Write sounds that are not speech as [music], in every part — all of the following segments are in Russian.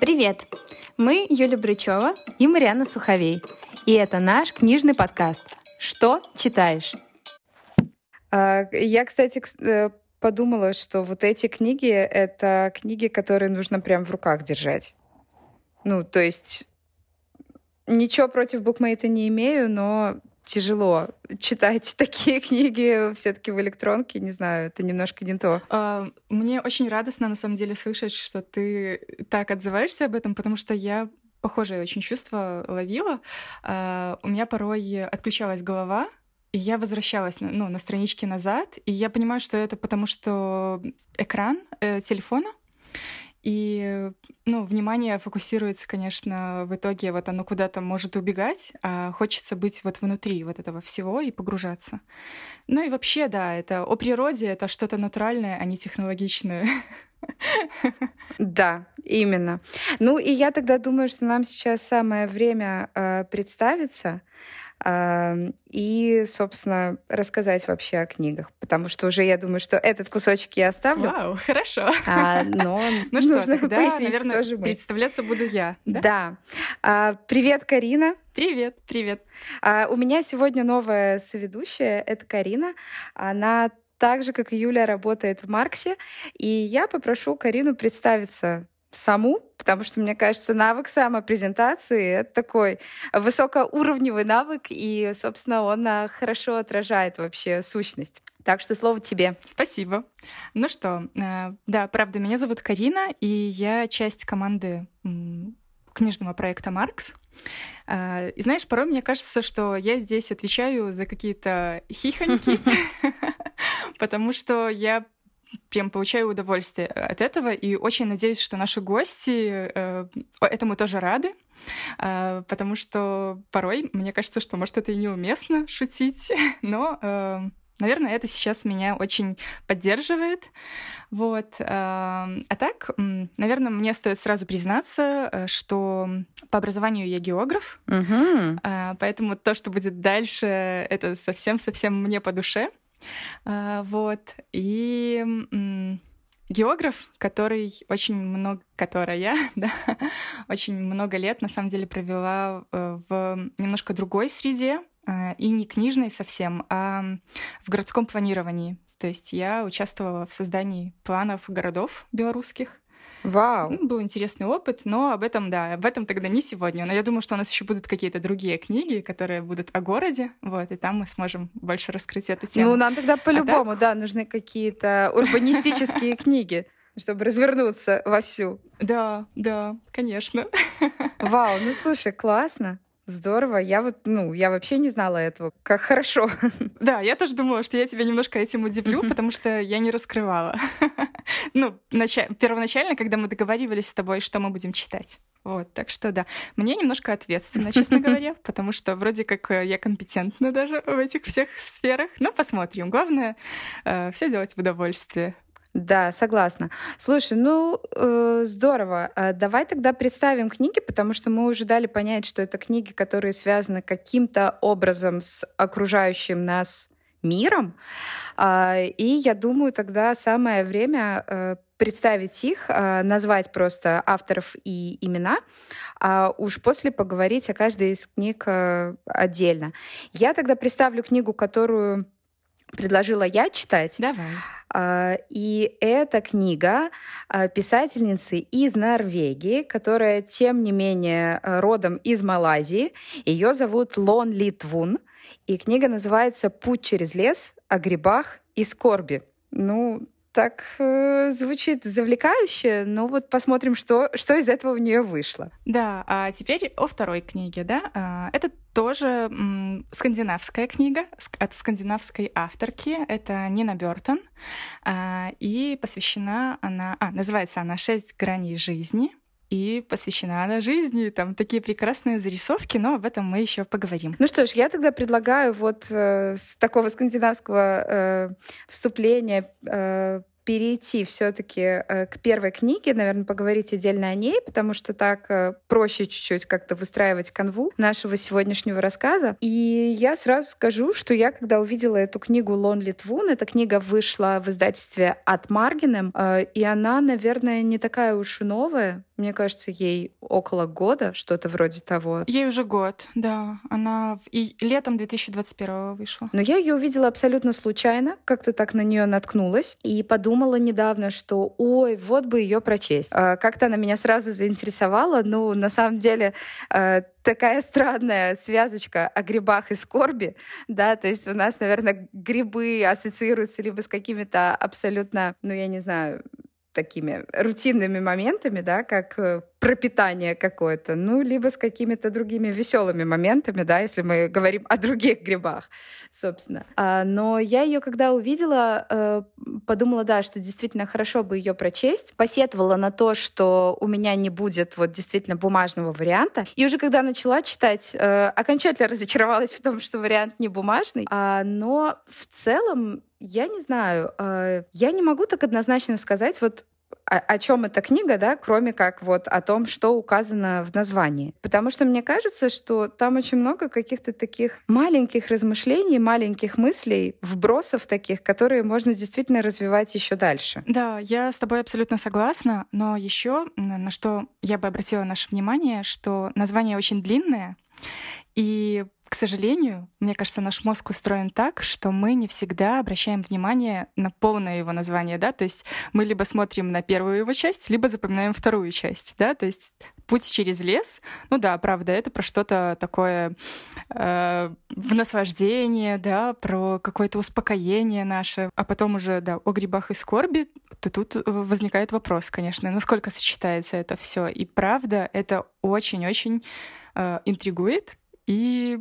Привет! Мы Юля Брычева и Марьяна Суховей. И это наш книжный подкаст «Что читаешь?». А, я, кстати, э, подумала, что вот эти книги — это книги, которые нужно прям в руках держать. Ну, то есть ничего против букмейта не имею, но тяжело читать [laughs] такие книги все-таки в электронке, не знаю, это немножко не то. А, мне очень радостно, на самом деле, слышать, что ты так отзываешься об этом, потому что я похожее очень чувство ловила. А, у меня порой отключалась голова, и я возвращалась ну, на страничке назад, и я понимаю, что это потому, что экран э, телефона, и, ну, внимание фокусируется, конечно, в итоге вот оно куда-то может убегать, а хочется быть вот внутри вот этого всего и погружаться. Ну и вообще, да, это о природе, это что-то натуральное, а не технологичное. [laughs] Да, именно. Ну и я тогда думаю, что нам сейчас самое время э, представиться и, собственно, рассказать вообще о книгах, потому что уже я думаю, что этот кусочек я оставлю. Вау, хорошо. А, но [laughs] ну что, нужно тогда, пояснить, наверное, кто же мы. представляться буду я. Да. да. А, привет, Карина. Привет, привет. А, у меня сегодня новая соведущая, это Карина. Она так же, как и Юля, работает в Марксе, и я попрошу Карину представиться саму, потому что, мне кажется, навык самопрезентации — это такой высокоуровневый навык, и, собственно, он а, хорошо отражает вообще сущность. Так что слово тебе. Спасибо. Ну что, э, да, правда, меня зовут Карина, и я часть команды книжного проекта «Маркс». Э, и знаешь, порой мне кажется, что я здесь отвечаю за какие-то хихоньки, [laughs] [laughs] потому что я прям получаю удовольствие от этого, и очень надеюсь, что наши гости э, этому тоже рады, э, потому что порой мне кажется, что, может, это и неуместно шутить, [laughs] но э, Наверное, это сейчас меня очень поддерживает. Вот. Э, а так, наверное, мне стоит сразу признаться, э, что по образованию я географ, угу. поэтому то, что будет дальше, это совсем-совсем мне по душе. А, вот. И географ, который очень много, которая, [laughs] да, очень много лет на самом деле провела э, в немножко другой среде, э, и не книжной совсем, а в городском планировании. То есть я участвовала в создании планов городов белорусских. Вау. Ну, был интересный опыт, но об этом, да, об этом тогда не сегодня. Но я думаю, что у нас еще будут какие-то другие книги, которые будут о городе, вот, и там мы сможем больше раскрыть эту тему. Ну, нам тогда а по-любому, а так... да, нужны какие-то урбанистические книги чтобы развернуться вовсю. Да, да, конечно. Вау, ну слушай, классно. Здорово. Я вот, ну, я вообще не знала этого. Как хорошо. [laughs] Да, я тоже думала, что я тебя немножко этим удивлю, потому что я не раскрывала. [laughs] Ну, первоначально, когда мы договаривались с тобой, что мы будем читать. Вот, так что да. Мне немножко ответственно, честно [laughs] говоря, потому что вроде как э, я компетентна даже в этих всех сферах. Но посмотрим. Главное, э, все делать в удовольствие. Да, согласна. Слушай, ну э, здорово. А давай тогда представим книги, потому что мы уже дали понять, что это книги, которые связаны каким-то образом с окружающим нас миром. Э, и я думаю, тогда самое время э, представить их, э, назвать просто авторов и имена, а уж после поговорить о каждой из книг э, отдельно. Я тогда представлю книгу, которую предложила я читать. Давай. А, и эта книга а, писательницы из Норвегии, которая, тем не менее, родом из Малайзии. Ее зовут Лон Литвун. И книга называется «Путь через лес о грибах и скорби». Ну, так э, звучит завлекающе, но вот посмотрим, что, что из этого у нее вышло. Да, а теперь о второй книге, да. А, это тоже м, скандинавская книга от скандинавской авторки. Это Нина Бертон. А, и посвящена она... А, называется она «Шесть граней жизни» и посвящена она жизни. Там такие прекрасные зарисовки, но об этом мы еще поговорим. Ну что ж, я тогда предлагаю вот э, с такого скандинавского э, вступления э, перейти все-таки э, к первой книге, наверное, поговорить отдельно о ней, потому что так э, проще чуть-чуть как-то выстраивать канву нашего сегодняшнего рассказа. И я сразу скажу, что я, когда увидела эту книгу «Lonely Twin», эта книга вышла в издательстве от Маргином, э, и она, наверное, не такая уж и новая. Мне кажется, ей около года, что-то вроде того. Ей уже год, да. Она в... и летом 2021 вышла. Но я ее увидела абсолютно случайно, как-то так на нее наткнулась и подумала недавно, что ой, вот бы ее прочесть. А, как-то она меня сразу заинтересовала. Ну, на самом деле, а, такая странная связочка о грибах и скорби, да, то есть у нас, наверное, грибы ассоциируются либо с какими-то абсолютно, ну, я не знаю, такими рутинными моментами, да, как э, пропитание какое-то, ну, либо с какими-то другими веселыми моментами, да, если мы говорим о других грибах, собственно. А, но я ее, когда увидела, э, подумала, да, что действительно хорошо бы ее прочесть, посетовала на то, что у меня не будет вот действительно бумажного варианта. И уже когда начала читать, э, окончательно разочаровалась в том, что вариант не бумажный. А, но в целом я не знаю, я не могу так однозначно сказать, вот о, о чем эта книга, да, кроме как вот о том, что указано в названии. Потому что мне кажется, что там очень много каких-то таких маленьких размышлений, маленьких мыслей, вбросов таких, которые можно действительно развивать еще дальше. Да, я с тобой абсолютно согласна, но еще на что я бы обратила наше внимание, что название очень длинное, и сожалению, мне кажется, наш мозг устроен так, что мы не всегда обращаем внимание на полное его название, да, то есть мы либо смотрим на первую его часть, либо запоминаем вторую часть, да, то есть путь через лес, ну да, правда, это про что-то такое э, в наслаждение, да, про какое-то успокоение наше, а потом уже, да, о грибах и скорби, то тут возникает вопрос, конечно, насколько сочетается это все, и правда, это очень-очень э, интригует, и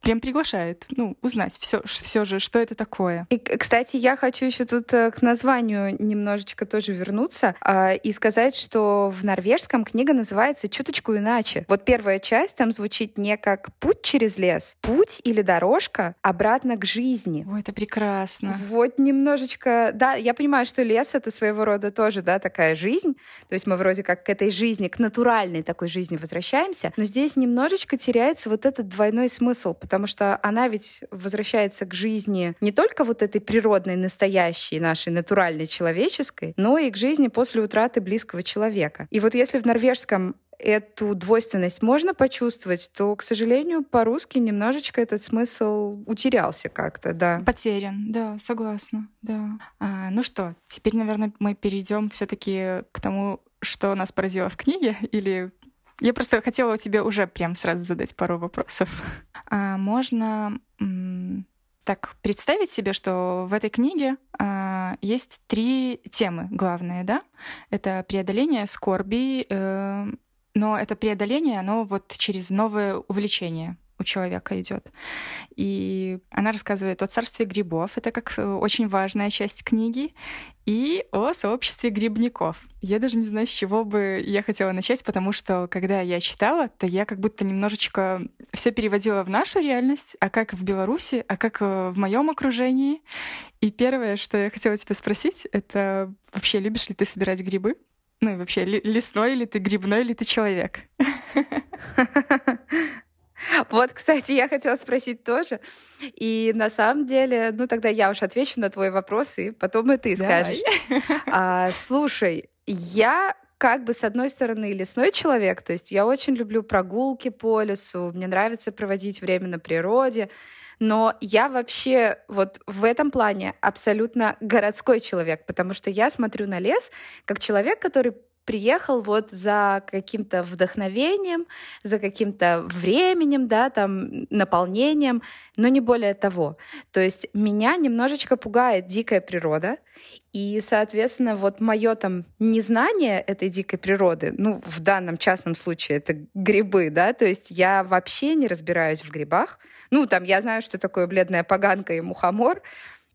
прям приглашает, ну, узнать все, все же, что это такое. И, кстати, я хочу еще тут э, к названию немножечко тоже вернуться э, и сказать, что в норвежском книга называется чуточку иначе. Вот первая часть там звучит не как путь через лес, путь или дорожка обратно к жизни. Ой, это прекрасно. Вот немножечко, да, я понимаю, что лес это своего рода тоже, да, такая жизнь, то есть мы вроде как к этой жизни, к натуральной такой жизни возвращаемся, но здесь немножечко теряется вот этот двойной смысл, потому что она ведь возвращается к жизни не только вот этой природной, настоящей, нашей натуральной человеческой, но и к жизни после утраты близкого человека. И вот если в норвежском эту двойственность можно почувствовать, то, к сожалению, по-русски немножечко этот смысл утерялся как-то, да. Потерян, да, согласна, да. А, ну что, теперь, наверное, мы перейдем все-таки к тому, что нас поразило в книге, или я просто хотела тебе уже прям сразу задать пару вопросов. [laughs] А можно так представить себе, что в этой книге а, есть три темы главные, да? Это преодоление скорби, э, но это преодоление, оно вот через новое увлечение у человека идет. И она рассказывает о царстве грибов, это как э, очень важная часть книги, и о сообществе грибников. Я даже не знаю, с чего бы я хотела начать, потому что когда я читала, то я как будто немножечко все переводила в нашу реальность, а как в Беларуси, а как э, в моем окружении. И первое, что я хотела тебя спросить, это вообще любишь ли ты собирать грибы? Ну и вообще, лесной ли ты, грибной ли ты человек? [laughs] Вот, кстати, я хотела спросить тоже. И на самом деле, ну тогда я уж отвечу на твой вопрос, и потом и ты скажешь. А, слушай, я как бы с одной стороны лесной человек, то есть я очень люблю прогулки по лесу, мне нравится проводить время на природе, но я вообще вот в этом плане абсолютно городской человек, потому что я смотрю на лес как человек, который приехал вот за каким-то вдохновением, за каким-то временем, да, там, наполнением, но не более того. То есть меня немножечко пугает дикая природа, и, соответственно, вот мое там незнание этой дикой природы, ну, в данном частном случае это грибы, да, то есть я вообще не разбираюсь в грибах. Ну, там я знаю, что такое бледная поганка и мухомор,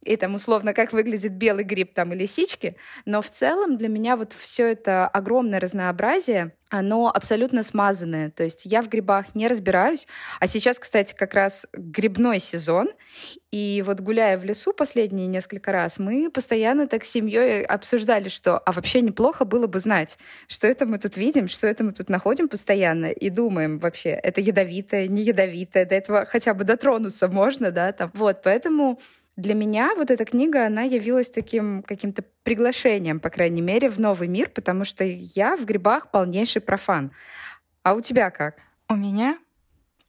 и там условно как выглядит белый гриб там и лисички, но в целом для меня вот все это огромное разнообразие, оно абсолютно смазанное. То есть я в грибах не разбираюсь. А сейчас, кстати, как раз грибной сезон. И вот гуляя в лесу последние несколько раз, мы постоянно так с семьей обсуждали, что а вообще неплохо было бы знать, что это мы тут видим, что это мы тут находим постоянно и думаем вообще, это ядовитое, не ядовитое, до этого хотя бы дотронуться можно, да, там. Вот, поэтому для меня вот эта книга, она явилась таким каким-то приглашением, по крайней мере, в новый мир, потому что я в грибах полнейший профан. А у тебя как? У меня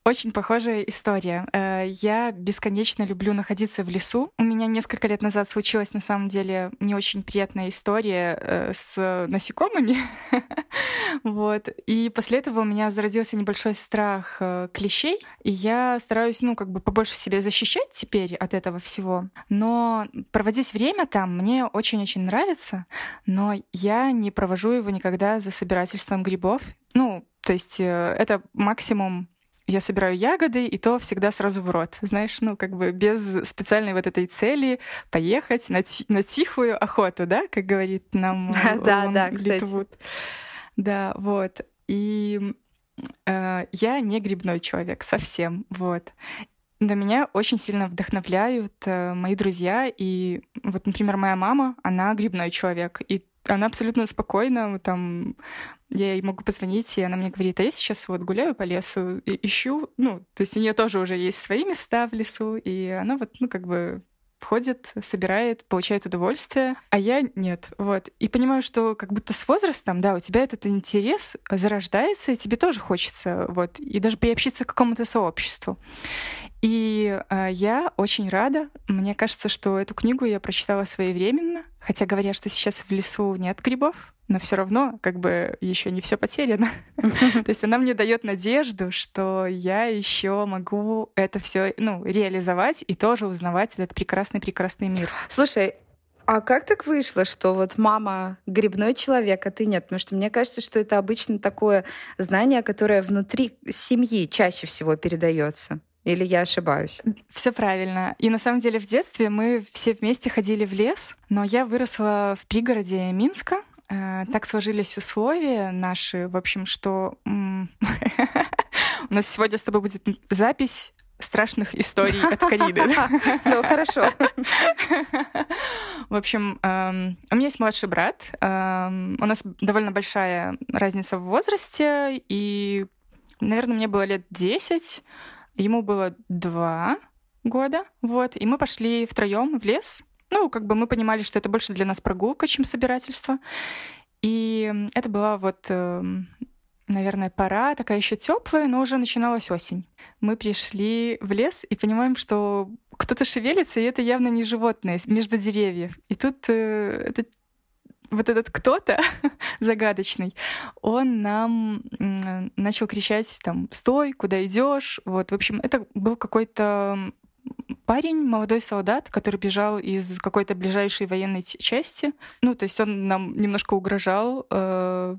очень похожая история. Э, я бесконечно люблю находиться в лесу. У меня несколько лет назад случилась, на самом деле, не очень приятная история э, с насекомыми. [laughs] вот. И после этого у меня зародился небольшой страх э, клещей. И я стараюсь, ну, как бы побольше себя защищать теперь от этого всего. Но проводить время там мне очень-очень нравится, но я не провожу его никогда за собирательством грибов. Ну, то есть это максимум я собираю ягоды, и то всегда сразу в рот. Знаешь, ну, как бы без специальной вот этой цели поехать на, на тихую охоту, да, как говорит нам [laughs] Да, да, кстати. Да, вот. И э, я не грибной человек совсем, вот. Но меня очень сильно вдохновляют э, мои друзья. И вот, например, моя мама, она грибной человек. И она абсолютно спокойна, там, я ей могу позвонить, и она мне говорит, а я сейчас вот гуляю по лесу и ищу, ну, то есть у нее тоже уже есть свои места в лесу, и она вот, ну, как бы ходит, собирает, получает удовольствие, а я нет. Вот. И понимаю, что как будто с возрастом, да, у тебя этот интерес зарождается, и тебе тоже хочется, вот, и даже приобщиться к какому-то сообществу. И э, я очень рада. Мне кажется, что эту книгу я прочитала своевременно, хотя говорят, что сейчас в лесу нет грибов, но все равно как бы еще не все потеряно. [laughs] То есть она мне дает надежду, что я еще могу это все ну, реализовать и тоже узнавать этот прекрасный-прекрасный мир. Слушай, а как так вышло, что вот мама грибной человек, а ты нет? Потому что мне кажется, что это обычно такое знание, которое внутри семьи чаще всего передается. Или я ошибаюсь? Все правильно. И на самом деле в детстве мы все вместе ходили в лес, но я выросла в пригороде Минска. Э, так сложились условия наши, в общем, что [laughs] у нас сегодня с тобой будет запись страшных историй от Кариды. [laughs] Ну, хорошо. В общем, эм, у меня есть младший брат. Эм, у нас довольно большая разница в возрасте, и, наверное, мне было лет 10. Ему было два года, вот, и мы пошли втроем в лес. Ну, как бы мы понимали, что это больше для нас прогулка, чем собирательство. И это была вот, эм, наверное, пора, такая еще теплая, но уже начиналась осень. Мы пришли в лес и понимаем, что кто-то шевелится, и это явно не животное между деревьев. И тут э, этот вот этот кто-то [laughs] загадочный, он нам начал кричать там «Стой! Куда идешь?» Вот, в общем, это был какой-то парень, молодой солдат, который бежал из какой-то ближайшей военной части. Ну, то есть он нам немножко угрожал, э,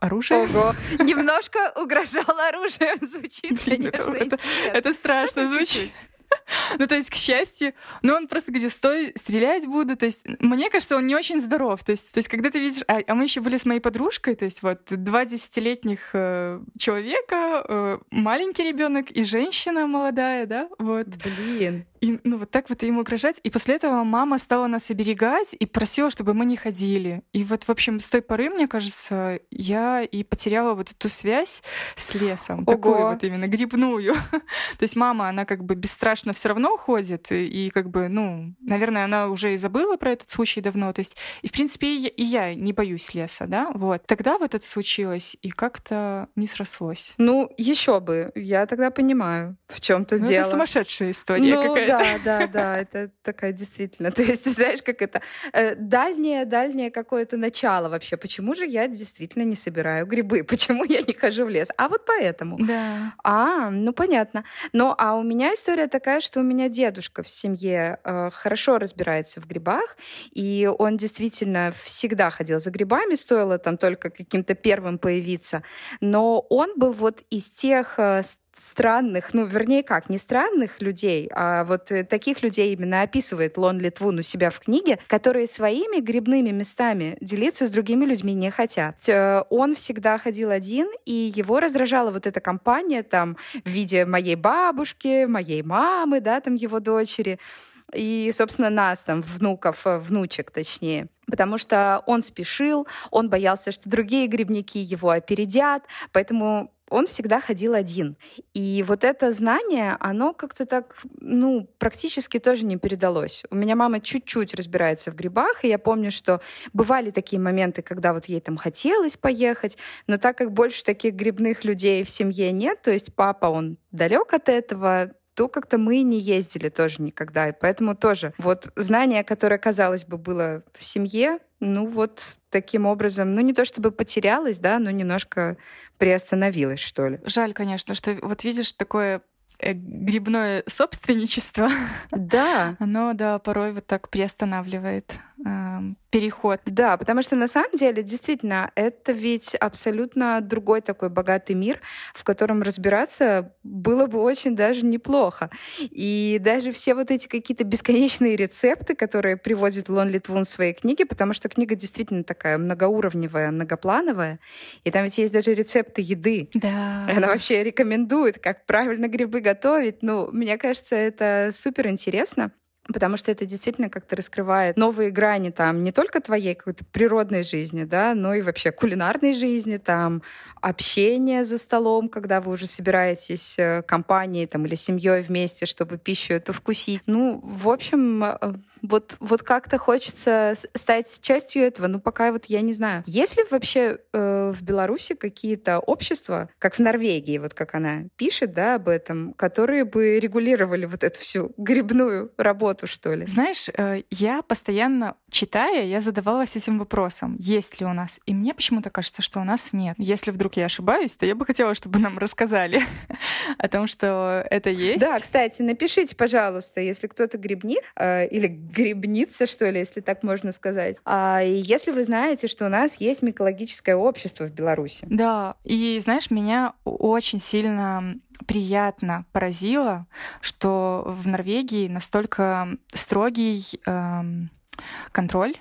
оружие. Ого, [laughs] немножко угрожал оружием, звучит, конечно, это, это, это страшно звучит. [laughs] Ну, то есть, к счастью, ну, он просто говорит, стой, стрелять буду. То есть, мне кажется, он не очень здоров. То есть, то есть когда ты видишь... А, а мы еще были с моей подружкой, то есть, вот, два десятилетних э, человека, э, маленький ребенок и женщина молодая, да, вот. Блин. И, ну, вот так вот ему угрожать. И после этого мама стала нас оберегать и просила, чтобы мы не ходили. И вот, в общем, с той поры, мне кажется, я и потеряла вот эту связь с лесом. Ого. Такую вот именно грибную. [laughs] То есть мама, она как бы бесстрашно все равно ходит. И, и как бы, ну, наверное, она уже и забыла про этот случай давно. То есть, и, в принципе, и, и я не боюсь леса, да, вот. Тогда вот это случилось, и как-то не срослось. Ну, еще бы. Я тогда понимаю, в чем то ну, дело. Это сумасшедшая история ну, какая-то. Да, [laughs] да, да, это такая действительно. То есть, знаешь, как это э, дальнее, дальнее какое-то начало вообще. Почему же я действительно не собираю грибы? [laughs] Почему я не хожу в лес? А вот поэтому. Да. А, ну понятно. Но а у меня история такая, что у меня дедушка в семье э, хорошо разбирается в грибах, и он действительно всегда ходил за грибами, стоило там только каким-то первым появиться. Но он был вот из тех э, странных, ну, вернее, как, не странных людей, а вот э, таких людей именно описывает Лон Литвун у себя в книге, которые своими грибными местами делиться с другими людьми не хотят. Э, он всегда ходил один, и его раздражала вот эта компания там в виде моей бабушки, моей мамы, да, там его дочери, и, собственно, нас, там, внуков, э, внучек точнее. Потому что он спешил, он боялся, что другие грибники его опередят, поэтому он всегда ходил один. И вот это знание, оно как-то так, ну, практически тоже не передалось. У меня мама чуть-чуть разбирается в грибах, и я помню, что бывали такие моменты, когда вот ей там хотелось поехать, но так как больше таких грибных людей в семье нет, то есть папа, он далек от этого, то как-то мы не ездили тоже никогда. И поэтому тоже вот знание, которое, казалось бы, было в семье, ну вот таким образом, ну не то чтобы потерялось, да, но немножко приостановилось, что ли. Жаль, конечно, что вот видишь такое э, грибное собственничество. Да. [laughs] Оно, да, порой вот так приостанавливает переход. Да, потому что на самом деле, действительно, это ведь абсолютно другой такой богатый мир, в котором разбираться было бы очень даже неплохо. И даже все вот эти какие-то бесконечные рецепты, которые приводит Лон Литвун в своей книге, потому что книга действительно такая многоуровневая, многоплановая, и там ведь есть даже рецепты еды. Да. Она вообще рекомендует, как правильно грибы готовить. Ну, мне кажется, это супер интересно потому что это действительно как-то раскрывает новые грани там не только твоей какой-то природной жизни, да, но и вообще кулинарной жизни, там общение за столом, когда вы уже собираетесь э, компанией там или семьей вместе, чтобы пищу эту вкусить. Ну, в общем, э, вот, вот как-то хочется стать частью этого, но пока вот я не знаю. Есть ли вообще э, в Беларуси какие-то общества, как в Норвегии, вот как она пишет, да, об этом, которые бы регулировали вот эту всю грибную работу, что ли? Знаешь, э, я постоянно читая, я задавалась этим вопросом, есть ли у нас. И мне почему-то кажется, что у нас нет. Если вдруг я ошибаюсь, то я бы хотела, чтобы нам рассказали [laughs] о том, что это есть. Да, кстати, напишите, пожалуйста, если кто-то грибник э, или грибница, что ли, если так можно сказать. А если вы знаете, что у нас есть микологическое общество в Беларуси. Да, и знаешь, меня очень сильно приятно поразило, что в Норвегии настолько строгий эм, контроль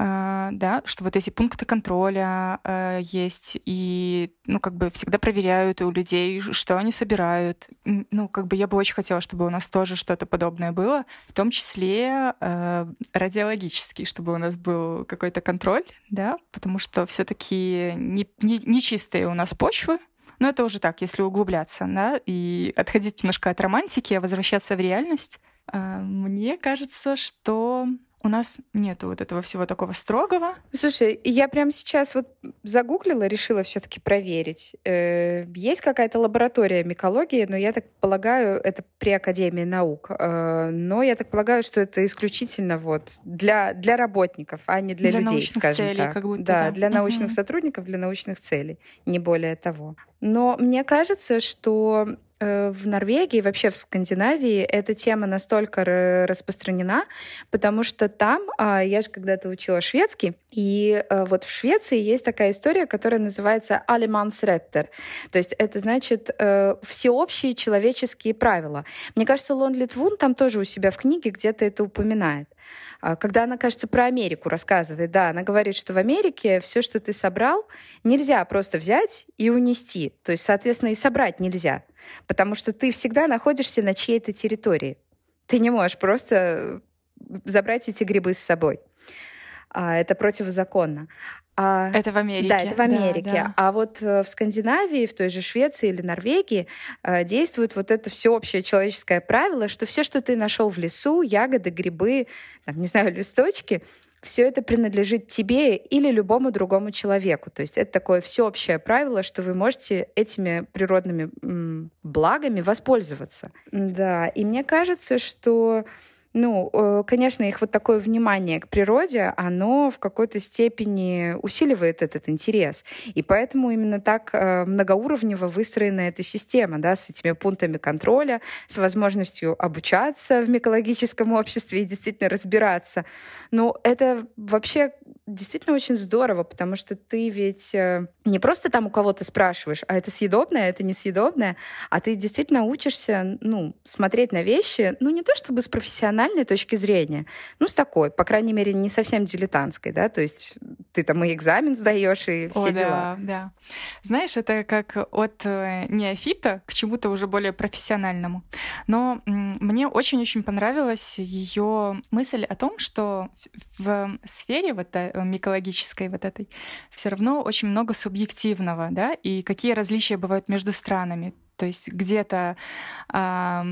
Uh, да, что вот эти пункты контроля uh, есть, и, ну, как бы всегда проверяют у людей, что они собирают. Ну, как бы я бы очень хотела, чтобы у нас тоже что-то подобное было, в том числе uh, радиологический, чтобы у нас был какой-то контроль, да, потому что все таки не, не, не чистые у нас почвы, но это уже так, если углубляться, да, и отходить немножко от романтики, а возвращаться в реальность. Мне кажется, что у нас нету вот этого всего такого строгого. Слушай, я прямо сейчас вот загуглила, решила все-таки проверить. Э, есть какая-то лаборатория микологии, но я так полагаю, это при Академии наук. Э, но я так полагаю, что это исключительно вот для, для работников, а не для, для людей, научных скажем целей, так. Как будто, да, да, для научных угу. сотрудников, для научных целей, не более того. Но мне кажется, что в Норвегии, вообще в Скандинавии эта тема настолько распространена, потому что там, а, я же когда-то учила шведский, и э, вот в Швеции есть такая история, которая называется «Алимансреттер». То есть это значит э, всеобщие человеческие правила. Мне кажется, Лон Литвун там тоже у себя в книге где-то это упоминает. А, когда она, кажется, про Америку рассказывает, да, она говорит, что в Америке все, что ты собрал, нельзя просто взять и унести. То есть, соответственно, и собрать нельзя, потому что ты всегда находишься на чьей-то территории. Ты не можешь просто забрать эти грибы с собой. А, это противозаконно. А, это в Америке. Да, это в Америке. Да, да. А вот э, в Скандинавии, в той же Швеции или Норвегии э, действует вот это всеобщее человеческое правило, что все, что ты нашел в лесу, ягоды, грибы, там, не знаю, листочки, все это принадлежит тебе или любому другому человеку. То есть это такое всеобщее правило, что вы можете этими природными благами воспользоваться. Да, и мне кажется, что ну, э, конечно, их вот такое внимание к природе, оно в какой-то степени усиливает этот интерес. И поэтому именно так э, многоуровнево выстроена эта система, да, с этими пунктами контроля, с возможностью обучаться в микологическом обществе и действительно разбираться. Но это вообще действительно очень здорово, потому что ты ведь э, не просто там у кого-то спрашиваешь, а это съедобное, это несъедобное, а ты действительно учишься, ну, смотреть на вещи, ну, не то чтобы с профессиональной точки зрения, ну, с такой, по крайней мере, не совсем дилетантской, да, то есть ты там и экзамен сдаешь, и все О, дела. Да, да. Знаешь, это как от э, неофита к чему-то уже более профессиональному. Но мне очень-очень понравилась ее мысль о том, что в сфере вот э, микологической вот этой все равно очень много субъективного, да, и какие различия бывают между странами. То есть где-то э,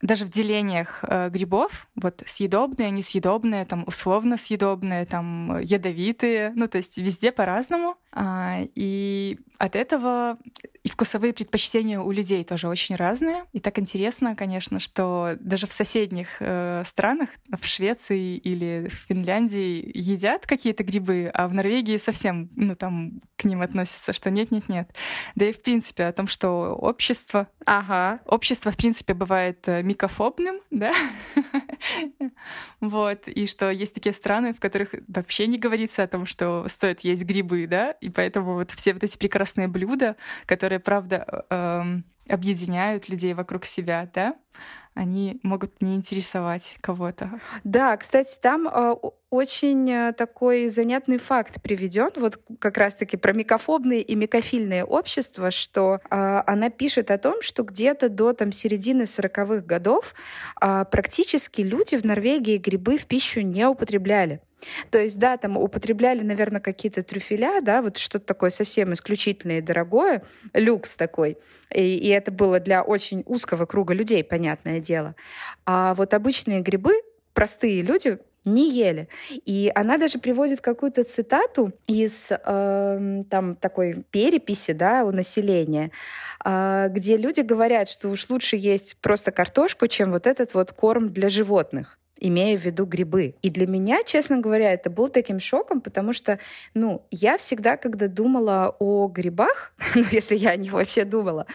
даже в делениях э, грибов, вот съедобные, несъедобные, там условно съедобные, там ядовитые, ну то есть везде по-разному. Э, и от этого и вкусовые предпочтения у людей тоже очень разные. И так интересно, конечно, что даже в соседних э, странах, в Швеции или в Финляндии едят какие-то грибы, а в Норвегии совсем, ну там к ним относятся, что нет-нет-нет. Да и в принципе о том, что общество, ага, общество в принципе бывает э, микофобным, [laughs] да, вот, и что есть такие страны, в которых вообще не говорится о том, что стоит есть грибы, да, и поэтому вот все вот эти прекрасные блюда, которые правда, э, объединяют людей вокруг себя, да, они могут не интересовать кого-то. Да, кстати, там э, очень э, такой занятный факт приведен, вот как раз-таки про микофобные и микофильные общества, что э, она пишет о том, что где-то до там середины 40-х годов э, практически люди в Норвегии грибы в пищу не употребляли. То есть, да, там употребляли, наверное, какие-то трюфеля, да, вот что-то такое совсем исключительное и дорогое, люкс такой. И, и это было для очень узкого круга людей, понятное дело. А вот обычные грибы простые люди не ели. И она даже приводит какую-то цитату из э, там такой переписи да, у населения, э, где люди говорят, что уж лучше есть просто картошку, чем вот этот вот корм для животных имея в виду грибы. И для меня, честно говоря, это был таким шоком, потому что, ну, я всегда, когда думала о грибах, [laughs] ну, если я о них вообще думала,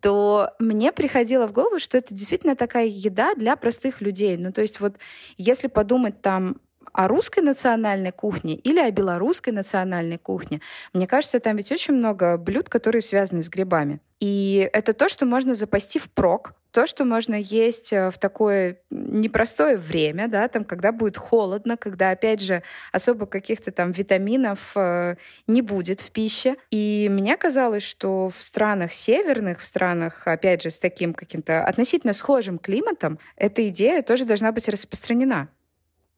то мне приходило в голову, что это действительно такая еда для простых людей. Ну, то есть вот если подумать там о русской национальной кухне или о белорусской национальной кухне. Мне кажется, там ведь очень много блюд, которые связаны с грибами. И это то, что можно запасти впрок, то, что можно есть э, в такое непростое время, да, там, когда будет холодно, когда, опять же, особо каких-то там витаминов э, не будет в пище. И мне казалось, что в странах северных, в странах, опять же, с таким каким-то относительно схожим климатом, эта идея тоже должна быть распространена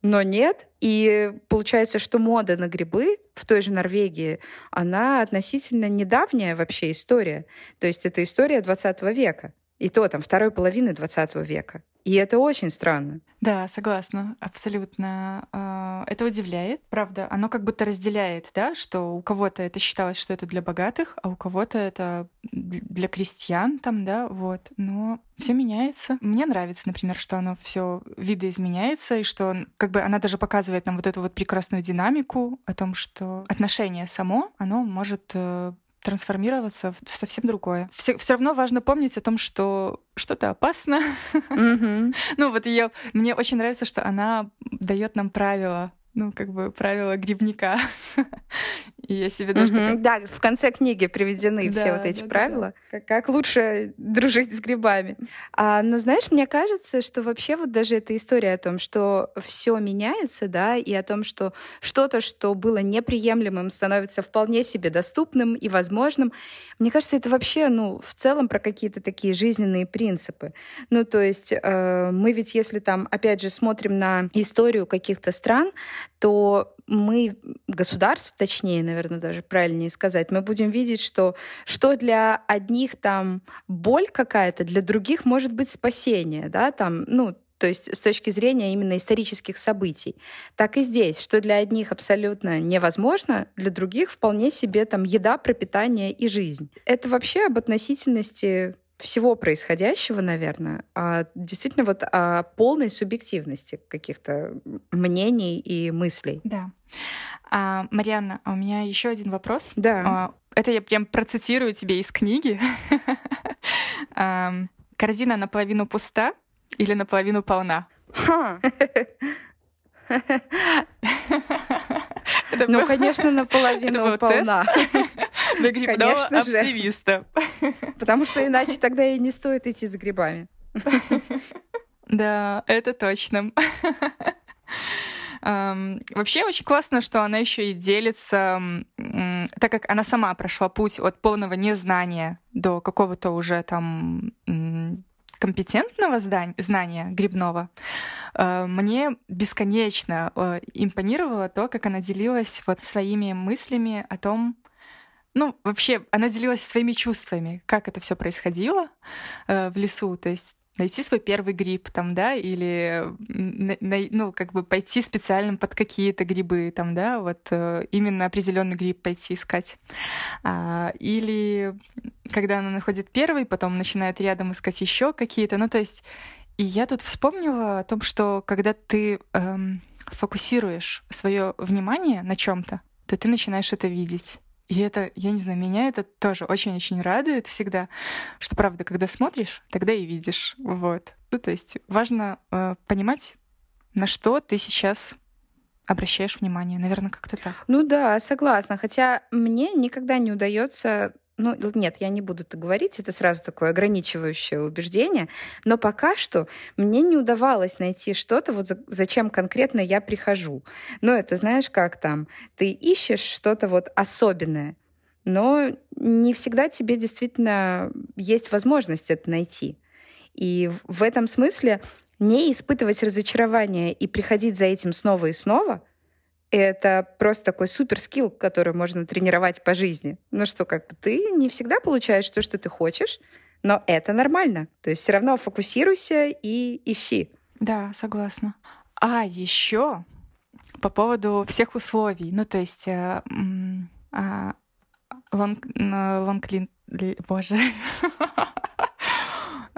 но нет. И получается, что мода на грибы в той же Норвегии, она относительно недавняя вообще история. То есть это история 20 века. И то там второй половины 20 века. И это очень странно. Да, согласна, абсолютно. А, это удивляет, правда. Оно как будто разделяет, да, что у кого-то это считалось, что это для богатых, а у кого-то это для крестьян, там, да, вот. Но все меняется. Мне нравится, например, что оно все видоизменяется, и что как бы она даже показывает нам вот эту вот прекрасную динамику о том, что отношение само, оно может э, трансформироваться в совсем другое. Все, все равно важно помнить о том, что что-то опасно. Mm-hmm. [laughs] ну вот ее, мне очень нравится, что она дает нам правила ну, как бы правила грибника. Я себе даже... Угу, Да, в конце книги приведены да, все вот эти да, правила, да, да. Как, как лучше дружить с грибами. А, но знаешь, мне кажется, что вообще вот даже эта история о том, что все меняется, да, и о том, что что-то, что было неприемлемым, становится вполне себе доступным и возможным, мне кажется, это вообще, ну, в целом про какие-то такие жизненные принципы. Ну, то есть э, мы ведь, если там, опять же, смотрим на историю каких-то стран, то мы, государство, точнее, наверное, даже правильнее сказать, мы будем видеть, что что для одних там боль какая-то, для других может быть спасение, да, там, ну, то есть с точки зрения именно исторических событий. Так и здесь, что для одних абсолютно невозможно, для других вполне себе там еда, пропитание и жизнь. Это вообще об относительности всего происходящего, наверное, а действительно вот о полной субъективности каких-то мнений и мыслей. Да. А, Марианна, а у меня еще один вопрос. Да. А, это я прям процитирую тебе из книги. [laughs] Корзина наполовину пуста или наполовину полна? [laughs] [laughs] Ну, конечно, наполовину полна. [laughs] На грибного оптимиста. [laughs] Потому что иначе тогда и не стоит идти за грибами. [laughs] Да, это точно. Вообще очень классно, что она еще и делится, так как она сама прошла путь от полного незнания до какого-то уже там компетентного знания грибного, э, мне бесконечно э, импонировало то, как она делилась вот своими мыслями о том, ну, вообще, она делилась своими чувствами, как это все происходило э, в лесу. То есть найти свой первый гриб там, да, или, ну, как бы пойти специально под какие-то грибы там, да, вот э, именно определенный гриб пойти искать. А, или когда она находит первый, потом начинает рядом искать еще какие-то, ну, то есть и я тут вспомнила о том, что когда ты эм, фокусируешь свое внимание на чем-то, то ты начинаешь это видеть. И это, я не знаю, меня это тоже очень-очень радует всегда, что правда, когда смотришь, тогда и видишь. Вот. Ну, то есть важно э, понимать, на что ты сейчас обращаешь внимание. Наверное, как-то так. Ну да, согласна. Хотя мне никогда не удается ну, нет, я не буду это говорить, это сразу такое ограничивающее убеждение, но пока что мне не удавалось найти что-то, вот за, зачем конкретно я прихожу. Но это знаешь, как там, ты ищешь что-то вот особенное, но не всегда тебе действительно есть возможность это найти. И в этом смысле не испытывать разочарование и приходить за этим снова и снова — это просто такой супер скилл, который можно тренировать по жизни. Ну что, как бы ты не всегда получаешь то, что ты хочешь, но это нормально. То есть все равно фокусируйся и ищи. Да, согласна. А еще по поводу всех условий. Ну, то есть э, э, лонг, лонглин... Боже. [laughs]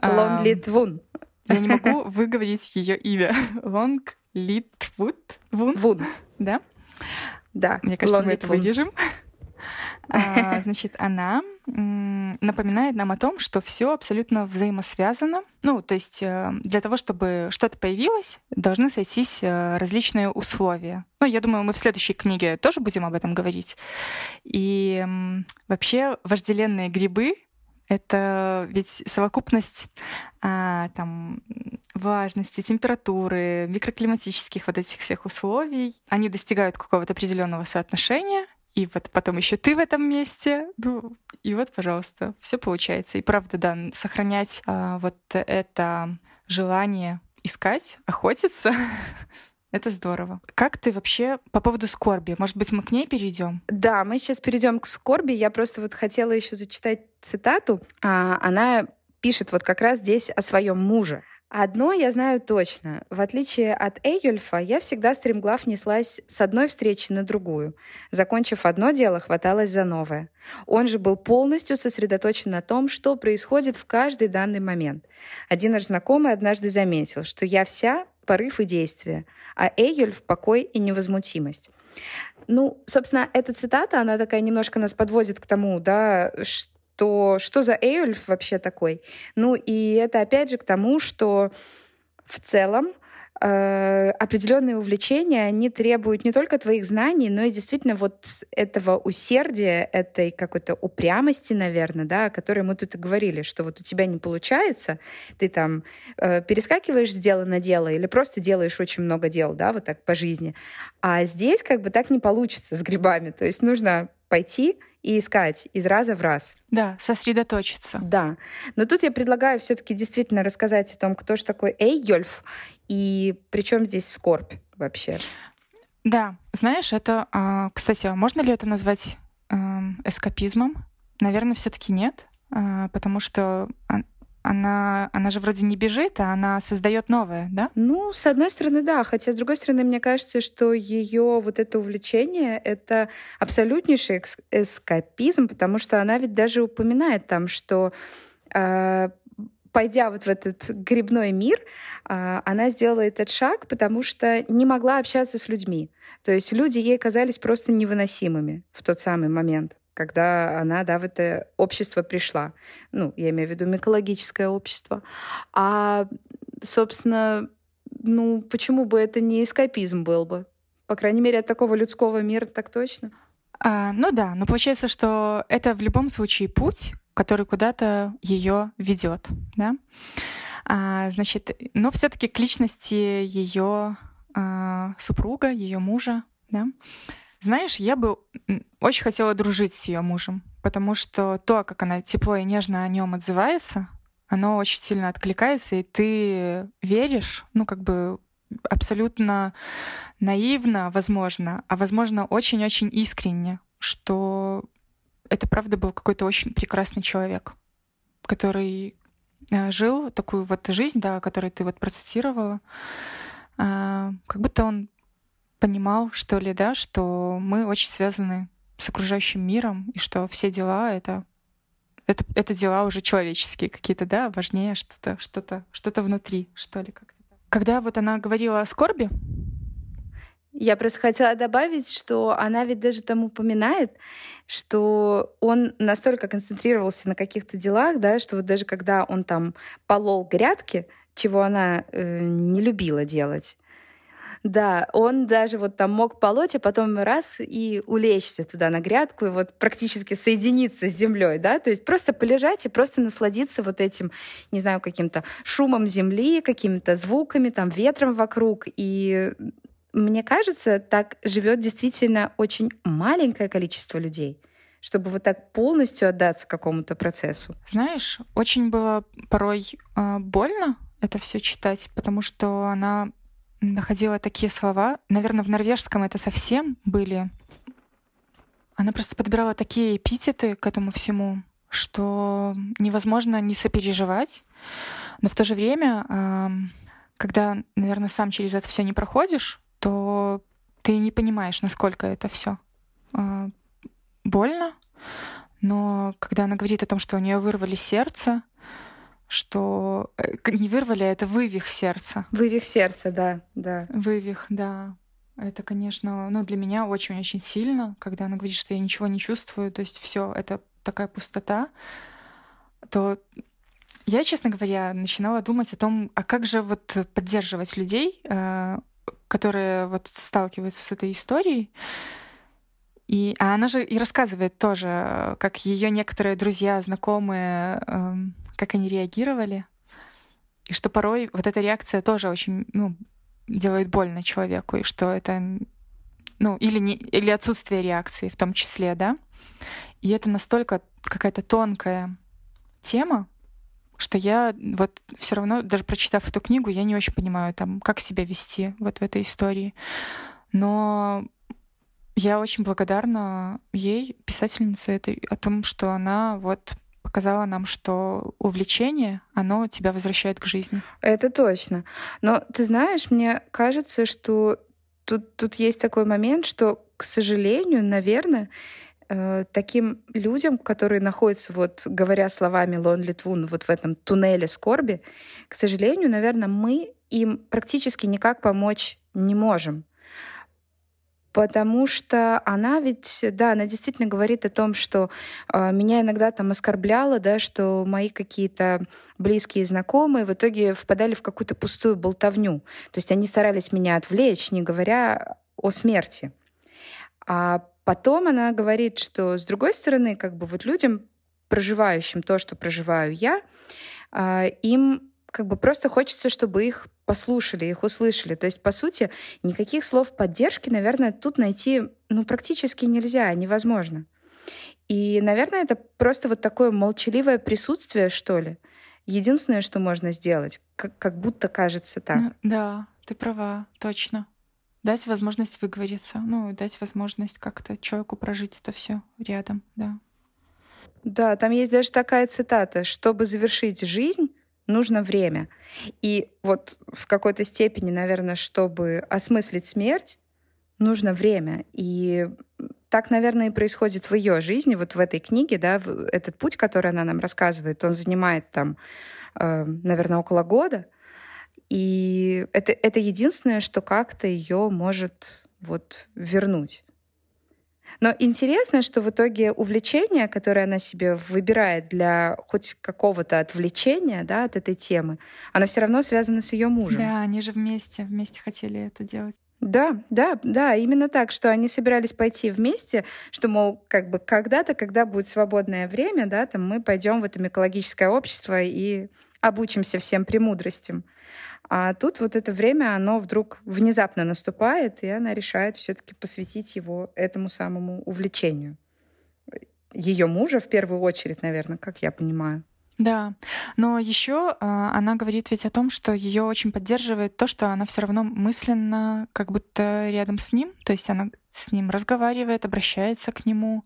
Лонлитвун. Я не могу [laughs] выговорить ее имя. Лонг Литвуд? Вун? Вун. Да? Да. Мне кажется, мы это вырежем. [laughs] А, значит, она напоминает нам о том, что все абсолютно взаимосвязано. Ну, то есть э, для того, чтобы что-то появилось, должны сойтись э, различные условия. Ну, я думаю, мы в следующей книге тоже будем об этом говорить. И вообще вожделенные грибы это ведь совокупность а, там, влажности, температуры, микроклиматических вот этих всех условий. Они достигают какого-то определенного соотношения, и вот потом еще ты в этом месте. Ну, и вот, пожалуйста, все получается. И правда, да, сохранять а, вот это желание искать, охотиться, [laughs] Это здорово. Как ты вообще по поводу скорби? Может быть, мы к ней перейдем? Да, мы сейчас перейдем к скорби. Я просто вот хотела еще зачитать цитату. А, она пишет вот как раз здесь о своем муже. Одно я знаю точно. В отличие от Эйюльфа, я всегда стремглав неслась с одной встречи на другую. Закончив одно дело, хваталась за новое. Он же был полностью сосредоточен на том, что происходит в каждый данный момент. Один наш знакомый однажды заметил, что я вся порыв и действие, а Эйюльф — покой и невозмутимость. Ну, собственно, эта цитата, она такая немножко нас подводит к тому, да, что, что за Эйюльф вообще такой. Ну, и это опять же к тому, что в целом э, определенные увлечения, они требуют не только твоих знаний, но и действительно вот этого усердия, этой какой-то упрямости, наверное, да, о которой мы тут и говорили, что вот у тебя не получается, ты там э, перескакиваешь с дела на дело или просто делаешь очень много дел, да, вот так по жизни. А здесь как бы так не получится с грибами. То есть нужно пойти и искать из раза в раз. Да, сосредоточиться. Да. Но тут я предлагаю все-таки действительно рассказать о том, кто же такой Эййольф и причем здесь скорбь вообще. Да, знаешь, это, а, кстати, а можно ли это назвать эм, эскапизмом? Наверное, все-таки нет, а, потому что она, она же вроде не бежит, а она создает новое, да? Ну, с одной стороны, да. Хотя, с другой стороны, мне кажется, что ее вот это увлечение — это абсолютнейший эскапизм, потому что она ведь даже упоминает там, что э, пойдя вот в этот грибной мир, э, она сделала этот шаг, потому что не могла общаться с людьми. То есть люди ей казались просто невыносимыми в тот самый момент когда она, да, в это общество пришла. Ну, я имею в виду микологическое общество. А, собственно, ну, почему бы это не эскапизм был бы? По крайней мере, от такого людского мира так точно. А, ну да, но получается, что это в любом случае путь, который куда-то ее ведет, да. А, значит, но все-таки к личности ее а, супруга, ее мужа, да. Знаешь, я бы очень хотела дружить с ее мужем, потому что то, как она тепло и нежно о нем отзывается, оно очень сильно откликается, и ты веришь, ну, как бы абсолютно наивно, возможно, а возможно очень-очень искренне, что это правда был какой-то очень прекрасный человек, который э, жил такую вот жизнь, да, которую ты вот процитировала, а, как будто он понимал, что ли, да, что мы очень связаны с окружающим миром, и что все дела — это это, это дела уже человеческие какие-то, да, важнее что-то, что-то, что-то внутри, что ли, как-то. Когда вот она говорила о скорби, я просто хотела добавить, что она ведь даже там упоминает, что он настолько концентрировался на каких-то делах, да, что вот даже когда он там полол грядки, чего она э, не любила делать, да, он даже вот там мог полоть, а потом раз и улечься туда на грядку и вот практически соединиться с землей, да, то есть просто полежать и просто насладиться вот этим, не знаю, каким-то шумом земли, какими-то звуками, там, ветром вокруг. И мне кажется, так живет действительно очень маленькое количество людей чтобы вот так полностью отдаться какому-то процессу? Знаешь, очень было порой э, больно это все читать, потому что она находила такие слова. Наверное, в норвежском это совсем были. Она просто подбирала такие эпитеты к этому всему, что невозможно не сопереживать. Но в то же время, когда, наверное, сам через это все не проходишь, то ты не понимаешь, насколько это все э, больно. Но когда она говорит о том, что у нее вырвали сердце, что э, не вырвали, а это вывих сердца. Вывих сердца, да, да. Вывих, да. Это, конечно, ну, для меня очень-очень сильно, когда она говорит, что я ничего не чувствую, то есть все, это такая пустота, то я, честно говоря, начинала думать о том, а как же вот поддерживать людей, э, которые вот сталкиваются с этой историей. И, а она же и рассказывает тоже, как ее некоторые друзья, знакомые, эм, как они реагировали. И что порой вот эта реакция тоже очень, ну, делает больно человеку, и что это, ну, или, не, или отсутствие реакции в том числе, да. И это настолько какая-то тонкая тема, что я вот все равно, даже прочитав эту книгу, я не очень понимаю, там, как себя вести вот в этой истории. Но я очень благодарна ей, писательнице этой, о том, что она вот показала нам, что увлечение, оно тебя возвращает к жизни. Это точно. Но ты знаешь, мне кажется, что тут, тут есть такой момент, что, к сожалению, наверное, Э, таким людям, которые находятся, вот говоря словами Лон Литвун, вот в этом туннеле скорби, к сожалению, наверное, мы им практически никак помочь не можем. Потому что она ведь, да, она действительно говорит о том, что э, меня иногда там оскорбляло, да, что мои какие-то близкие знакомые в итоге впадали в какую-то пустую болтовню. То есть они старались меня отвлечь, не говоря о смерти. А Потом она говорит, что с другой стороны, как бы вот людям, проживающим то, что проживаю я, а, им как бы просто хочется, чтобы их послушали, их услышали. То есть, по сути, никаких слов поддержки, наверное, тут найти ну, практически нельзя, невозможно. И, наверное, это просто вот такое молчаливое присутствие, что ли. Единственное, что можно сделать, как, как будто кажется так. Ну, да, ты права, точно дать возможность выговориться, ну, дать возможность как-то человеку прожить это все рядом, да. Да, там есть даже такая цитата, чтобы завершить жизнь, нужно время. И вот в какой-то степени, наверное, чтобы осмыслить смерть, нужно время. И так, наверное, и происходит в ее жизни, вот в этой книге, да, этот путь, который она нам рассказывает, он занимает там, э, наверное, около года. И это, это единственное, что как-то ее может вот вернуть. Но интересно, что в итоге увлечение, которое она себе выбирает для хоть какого-то отвлечения да, от этой темы, оно все равно связано с ее мужем. Да, они же вместе, вместе хотели это делать. Да, да, да, именно так, что они собирались пойти вместе, что, мол, как бы когда-то, когда будет свободное время, да, там мы пойдем в это экологическое общество и обучимся всем премудростям. А тут вот это время, оно вдруг внезапно наступает, и она решает все-таки посвятить его этому самому увлечению. Ее мужа в первую очередь, наверное, как я понимаю. Да, но еще э, она говорит ведь о том, что ее очень поддерживает то, что она все равно мысленно как будто рядом с ним, то есть она с ним разговаривает, обращается к нему,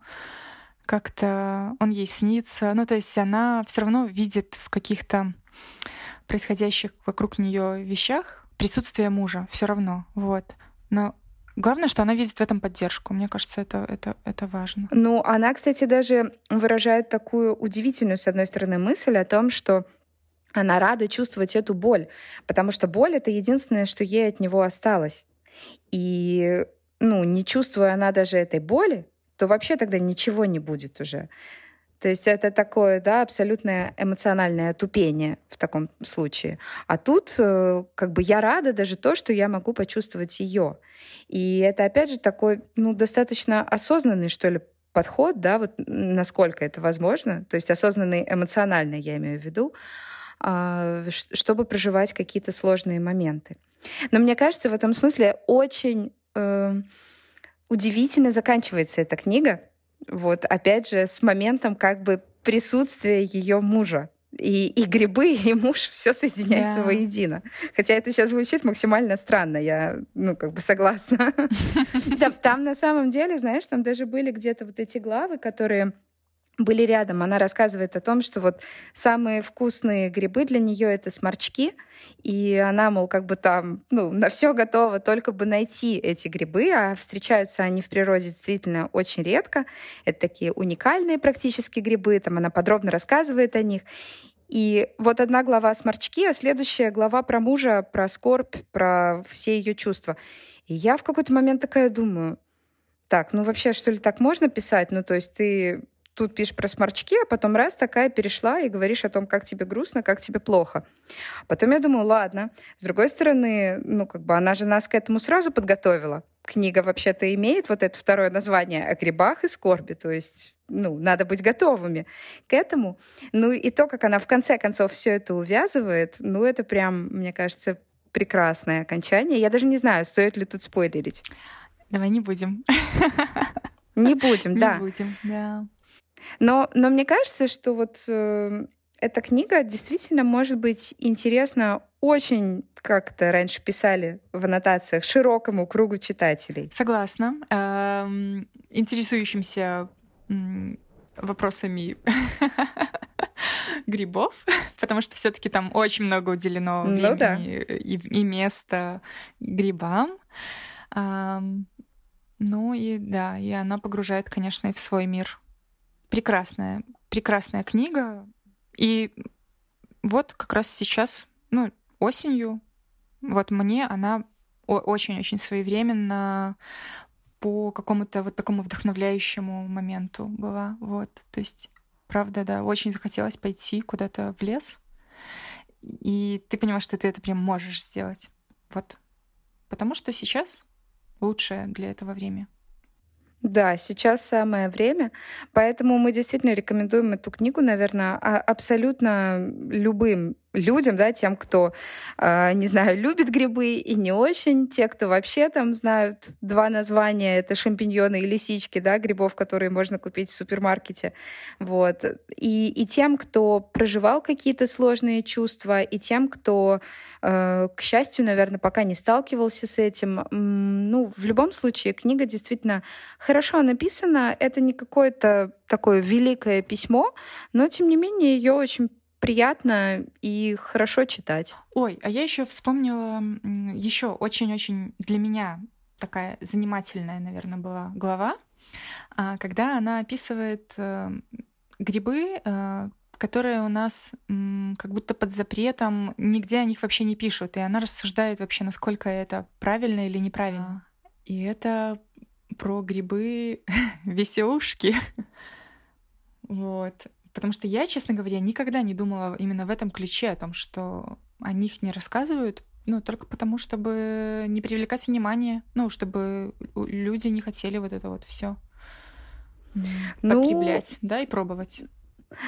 как-то он ей снится, ну то есть она все равно видит в каких-то происходящих вокруг нее вещах присутствие мужа все равно, вот. Но Главное, что она видит в этом поддержку. Мне кажется, это, это, это важно. Ну, она, кстати, даже выражает такую удивительную, с одной стороны, мысль о том, что она рада чувствовать эту боль, потому что боль — это единственное, что ей от него осталось. И, ну, не чувствуя она даже этой боли, то вообще тогда ничего не будет уже. То есть это такое, да, абсолютное эмоциональное тупение в таком случае. А тут э, как бы я рада даже то, что я могу почувствовать ее. И это опять же такой, ну, достаточно осознанный, что ли, подход, да, вот насколько это возможно, то есть осознанный эмоционально, я имею в виду, а, чтобы проживать какие-то сложные моменты. Но мне кажется, в этом смысле очень э, удивительно заканчивается эта книга, вот, опять же, с моментом как бы присутствия ее мужа. И, и грибы, [laughs] и муж все соединяется yeah. воедино. Хотя это сейчас звучит максимально странно, я, ну, как бы согласна. [laughs] Там на самом деле, знаешь, там даже были где-то вот эти главы, которые были рядом. Она рассказывает о том, что вот самые вкусные грибы для нее это сморчки, и она, мол, как бы там, ну, на все готова, только бы найти эти грибы, а встречаются они в природе действительно очень редко. Это такие уникальные практически грибы, там она подробно рассказывает о них. И вот одна глава сморчки, а следующая глава про мужа, про скорбь, про все ее чувства. И я в какой-то момент такая думаю, так, ну вообще, что ли, так можно писать? Ну, то есть ты тут пишешь про сморчки, а потом раз такая перешла и говоришь о том, как тебе грустно, как тебе плохо. Потом я думаю, ладно. С другой стороны, ну, как бы она же нас к этому сразу подготовила. Книга вообще-то имеет вот это второе название о грибах и скорби, то есть ну, надо быть готовыми к этому. Ну и то, как она в конце концов все это увязывает, ну это прям, мне кажется, прекрасное окончание. Я даже не знаю, стоит ли тут спойлерить. Давай не будем. Не будем, да. Не будем, да. Но, но мне кажется, что вот э, эта книга действительно может быть интересна очень, как-то раньше писали в аннотациях, широкому кругу читателей. Согласна. Эм, интересующимся вопросами [laughs] грибов, [laughs] потому что все-таки там очень много уделено времени ну, да. и, и места грибам. Um, ну и да, и она погружает, конечно, и в свой мир прекрасная, прекрасная книга. И вот как раз сейчас, ну, осенью, вот мне она очень-очень своевременно по какому-то вот такому вдохновляющему моменту была. Вот, то есть, правда, да, очень захотелось пойти куда-то в лес, и ты понимаешь, что ты это прям можешь сделать. Вот. Потому что сейчас лучшее для этого время. Да, сейчас самое время. Поэтому мы действительно рекомендуем эту книгу, наверное, а, абсолютно любым людям, да, тем, кто, э, не знаю, [laughs] любит грибы и не очень, те, кто вообще там знают два названия, это шампиньоны и лисички, да, грибов, которые можно купить в супермаркете, вот, и, и тем, кто проживал какие-то сложные чувства, и тем, кто, э, к счастью, наверное, пока не сталкивался с этим, ну, в любом случае, книга действительно хорошо написана, это не какое-то такое великое письмо, но, тем не менее, ее очень приятно и хорошо читать. Ой, а я еще вспомнила еще очень-очень для меня такая занимательная, наверное, была глава, а, когда она описывает э, грибы, э, которые у нас как будто под запретом, нигде о них вообще не пишут, и она рассуждает вообще, насколько это правильно или неправильно. И это про грибы [laughs] веселушки. [laughs] Вот. Потому что я, честно говоря, никогда не думала именно в этом ключе о том, что о них не рассказывают. ну, только потому, чтобы не привлекать внимание, ну, чтобы люди не хотели вот это вот все ну, потреблять, да, и пробовать.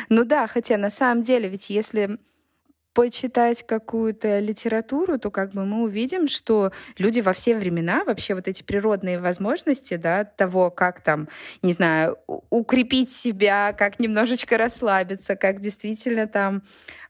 Ну да, хотя на самом деле, ведь если почитать какую-то литературу, то как бы мы увидим, что люди во все времена, вообще вот эти природные возможности, да, того, как там, не знаю, укрепить себя, как немножечко расслабиться, как действительно там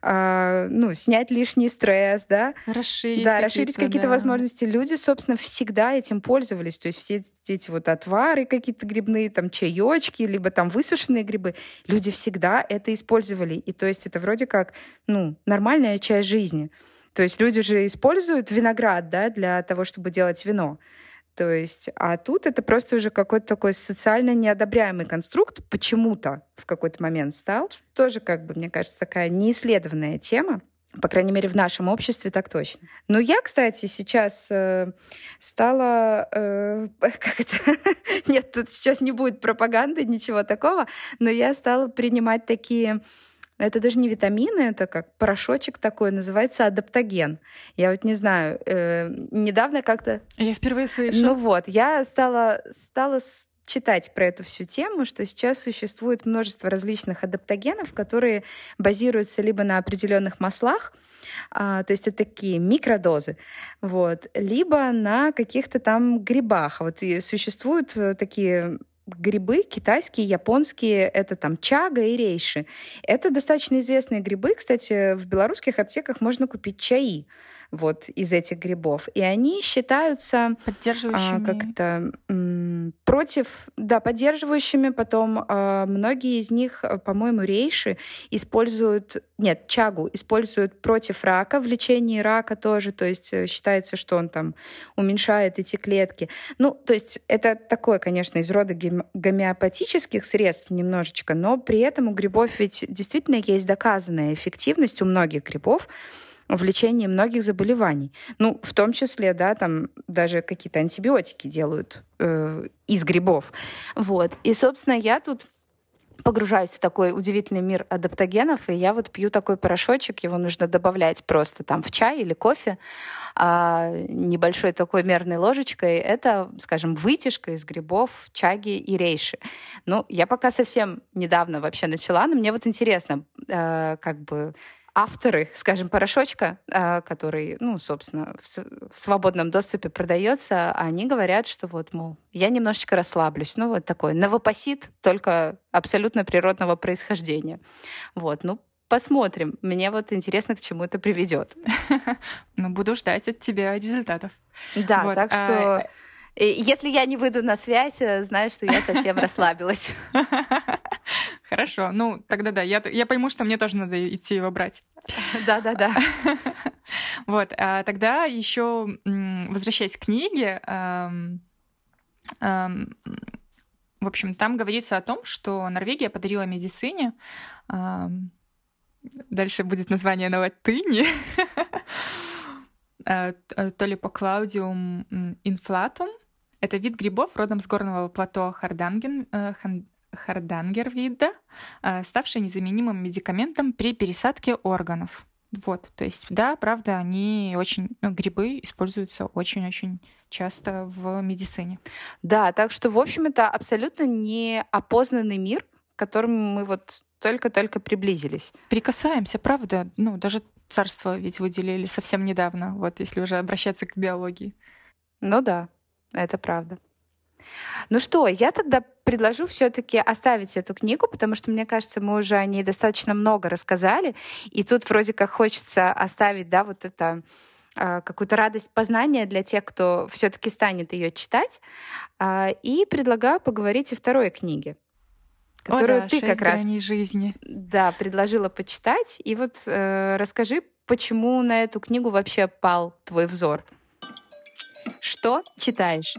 э, ну, снять лишний стресс, да. Расширить Да, расширить какие-то да. возможности. Люди, собственно, всегда этим пользовались. То есть все эти вот отвары какие-то грибные, там, чаечки, либо там высушенные грибы, люди всегда это использовали. И то есть это вроде как, ну, нормальная часть жизни. То есть люди же используют виноград, да, для того, чтобы делать вино. То есть, а тут это просто уже какой-то такой социально неодобряемый конструкт почему-то в какой-то момент стал. Тоже, как бы, мне кажется, такая неисследованная тема. По крайней мере, в нашем обществе так точно. Но я, кстати, сейчас э, стала... Э, [laughs] как это? Нет, тут сейчас не будет пропаганды, ничего такого. Но я стала принимать такие это даже не витамины, это как порошочек такой, называется адаптоген. Я вот не знаю, э, недавно как-то... Я впервые слышу. Ну вот, я стала, стала читать про эту всю тему, что сейчас существует множество различных адаптогенов, которые базируются либо на определенных маслах, а, то есть это такие микродозы, вот, либо на каких-то там грибах. Вот и существуют э, такие грибы китайские, японские, это там чага и рейши. Это достаточно известные грибы. Кстати, в белорусских аптеках можно купить чаи вот из этих грибов. И они считаются а, как-то против, да, поддерживающими. Потом а, многие из них, а, по-моему, рейши используют, нет, чагу используют против рака, в лечении рака тоже. То есть э, считается, что он там уменьшает эти клетки. Ну, то есть это такое, конечно, из рода гомеопатических средств немножечко, но при этом у грибов ведь действительно есть доказанная эффективность у многих грибов в лечении многих заболеваний. Ну, в том числе, да, там даже какие-то антибиотики делают э, из грибов. Вот. И, собственно, я тут погружаюсь в такой удивительный мир адаптогенов, и я вот пью такой порошочек, его нужно добавлять просто там в чай или кофе, а небольшой такой мерной ложечкой. Это, скажем, вытяжка из грибов, чаги и рейши. Ну, я пока совсем недавно вообще начала, но мне вот интересно, э, как бы авторы, скажем, порошочка, а, который, ну, собственно, в свободном доступе продается, они говорят, что вот, мол, я немножечко расслаблюсь. Ну, вот такой новопосит, только абсолютно природного происхождения. Вот, ну, посмотрим. Мне вот интересно, к чему это приведет. [laughs] Ну, буду ждать от тебя результатов. Да, так что... Если я не выйду на связь, э, знаю, что я совсем [laughs] расслабилась. [laughs] Хорошо, ну тогда да, я, я пойму, что мне тоже надо идти его брать. [laughs] Да-да-да. [laughs] Вот, а тогда еще возвращаясь к книге, в общем, там говорится о том, что Норвегия подарила медицине, дальше будет название на латыни, [laughs] э, то ли по Клаудиум инфлатум, это вид грибов родом с горного плато Харданген, э, Хардангервида, ставший незаменимым медикаментом при пересадке органов. Вот, то есть, да, правда, они очень, ну, грибы используются очень-очень часто в медицине. Да, так что, в общем, это абсолютно неопознанный мир, к которому мы вот только-только приблизились. Прикасаемся, правда, ну, даже царство ведь выделили совсем недавно, вот если уже обращаться к биологии. Ну да, это правда. Ну что, я тогда предложу все-таки оставить эту книгу, потому что, мне кажется, мы уже о ней достаточно много рассказали, и тут вроде как хочется оставить, да, вот это а, какую-то радость познания для тех, кто все-таки станет ее читать. А, и предлагаю поговорить о второй книге, которую О, да, ты как раз жизни. Да, предложила почитать. И вот э, расскажи, почему на эту книгу вообще пал твой взор? Что читаешь?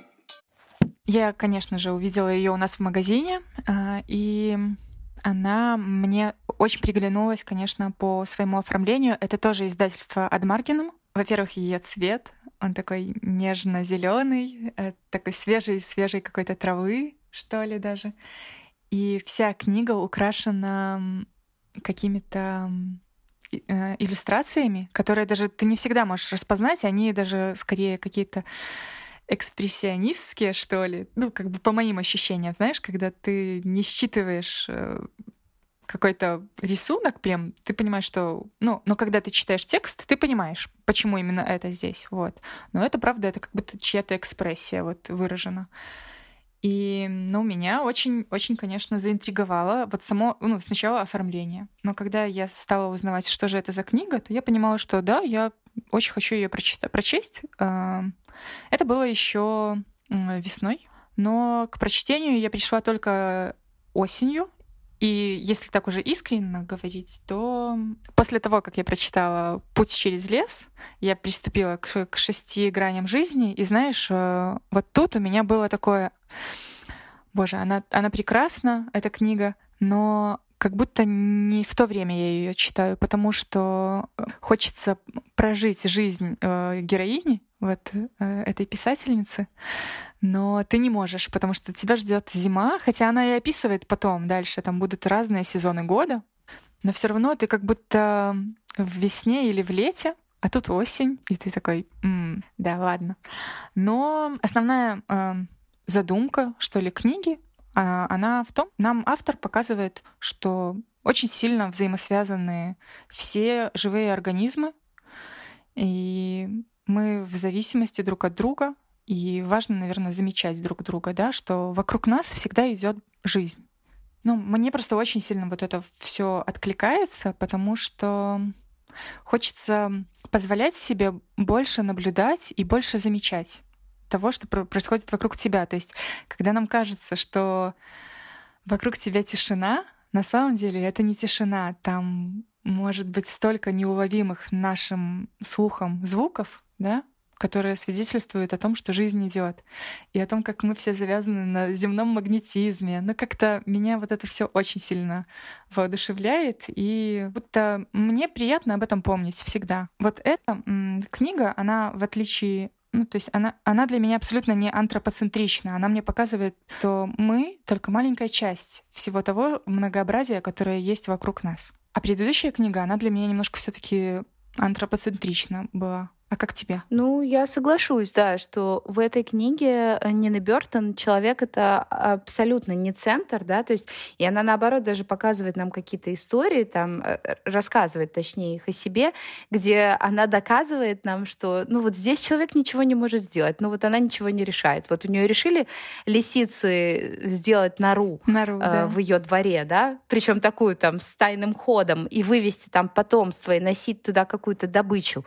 Я, конечно же, увидела ее у нас в магазине, а, и она мне очень приглянулась, конечно, по своему оформлению. Это тоже издательство Адмаркиным. Во-первых, ее цвет, он такой нежно-зеленый, э, такой свежий, свежей какой-то травы, что ли, даже. И вся книга украшена какими-то э, иллюстрациями, которые даже ты не всегда можешь распознать, они даже скорее какие-то экспрессионистские, что ли, ну, как бы по моим ощущениям, знаешь, когда ты не считываешь э, какой-то рисунок прям, ты понимаешь, что... Ну, но когда ты читаешь текст, ты понимаешь, почему именно это здесь, вот. Но это, правда, это как будто чья-то экспрессия вот выражена. И, ну, меня очень, очень, конечно, заинтриговало вот само, ну, сначала оформление. Но когда я стала узнавать, что же это за книга, то я понимала, что да, я очень хочу ее прочесть. А, это было еще весной, но к прочтению я пришла только осенью, и если так уже искренне говорить, то после того, как я прочитала «Путь через лес», я приступила к, к шести граням жизни, и знаешь, э, вот тут у меня было такое... Боже, она, она прекрасна, эта книга, но как будто не в то время я ее читаю, потому что хочется прожить жизнь э, героини, вот э, этой писательницы, но ты не можешь, потому что тебя ждет зима, хотя она и описывает потом дальше, там будут разные сезоны года, но все равно ты как будто в весне или в лете, а тут осень, и ты такой, м-м, да, ладно. Но основная э, задумка, что ли, книги, э, она в том, нам автор показывает, что очень сильно взаимосвязаны все живые организмы, и мы в зависимости друг от друга, и важно, наверное, замечать друг друга, да, что вокруг нас всегда идет жизнь. Ну, мне просто очень сильно вот это все откликается, потому что хочется позволять себе больше наблюдать и больше замечать того, что происходит вокруг тебя. То есть, когда нам кажется, что вокруг тебя тишина, на самом деле это не тишина, там может быть столько неуловимых нашим слухом звуков, да, которые свидетельствуют о том, что жизнь идет, и о том, как мы все завязаны на земном магнетизме. Но как-то меня вот это все очень сильно воодушевляет, и будто мне приятно об этом помнить всегда. Вот эта книга, она в отличие ну, то есть она, она для меня абсолютно не антропоцентрична. Она мне показывает, что мы только маленькая часть всего того многообразия, которое есть вокруг нас. А предыдущая книга, она для меня немножко все таки антропоцентрична была. А как тебе? Ну, я соглашусь, да, что в этой книге э, Нина Бертон человек это абсолютно не центр, да, то есть и она наоборот даже показывает нам какие-то истории, там э, рассказывает, точнее, их о себе, где она доказывает нам, что, ну вот здесь человек ничего не может сделать, ну вот она ничего не решает. Вот у нее решили лисицы сделать нору, нору э, да. в ее дворе, да, причем такую там с тайным ходом и вывести там потомство и носить туда какую-то добычу.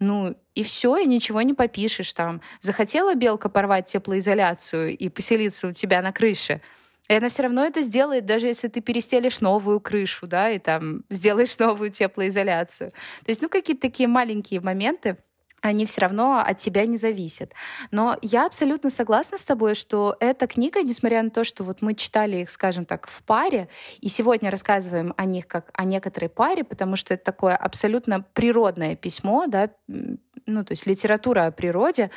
Ну, и все, и ничего не попишешь там. Захотела белка порвать теплоизоляцию и поселиться у тебя на крыше, и она все равно это сделает, даже если ты перестелишь новую крышу, да, и там сделаешь [laughs] новую теплоизоляцию. То есть, ну, какие-то такие маленькие моменты, они все равно от тебя не зависят. Но я абсолютно согласна с тобой, что эта книга, несмотря на то, что вот мы читали их, скажем так, в паре, и сегодня рассказываем о них как о некоторой паре, потому что это такое абсолютно природное письмо, да, ну, то есть литература о природе,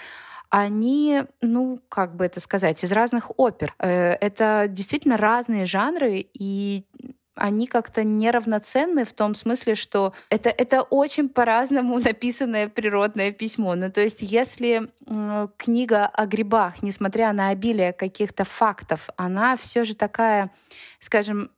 они, ну, как бы это сказать, из разных опер. Э, это действительно разные жанры, и они как-то неравноценны в том смысле, что это, это очень по-разному [laughs] написанное природное письмо. Ну, то есть если э, книга о грибах, несмотря на обилие каких-то фактов, она все же такая, скажем,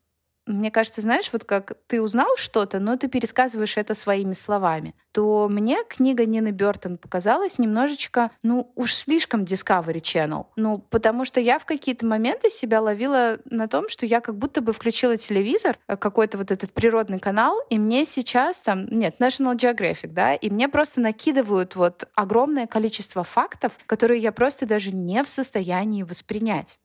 мне кажется, знаешь, вот как ты узнал что-то, но ты пересказываешь это своими словами, то мне книга Нины Бертон показалась немножечко, ну, уж слишком Discovery Channel. Ну, потому что я в какие-то моменты себя ловила на том, что я как будто бы включила телевизор, э, какой-то вот этот природный канал, и мне сейчас там, нет, National Geographic, да, и мне просто накидывают вот огромное количество фактов, которые я просто даже не в состоянии воспринять.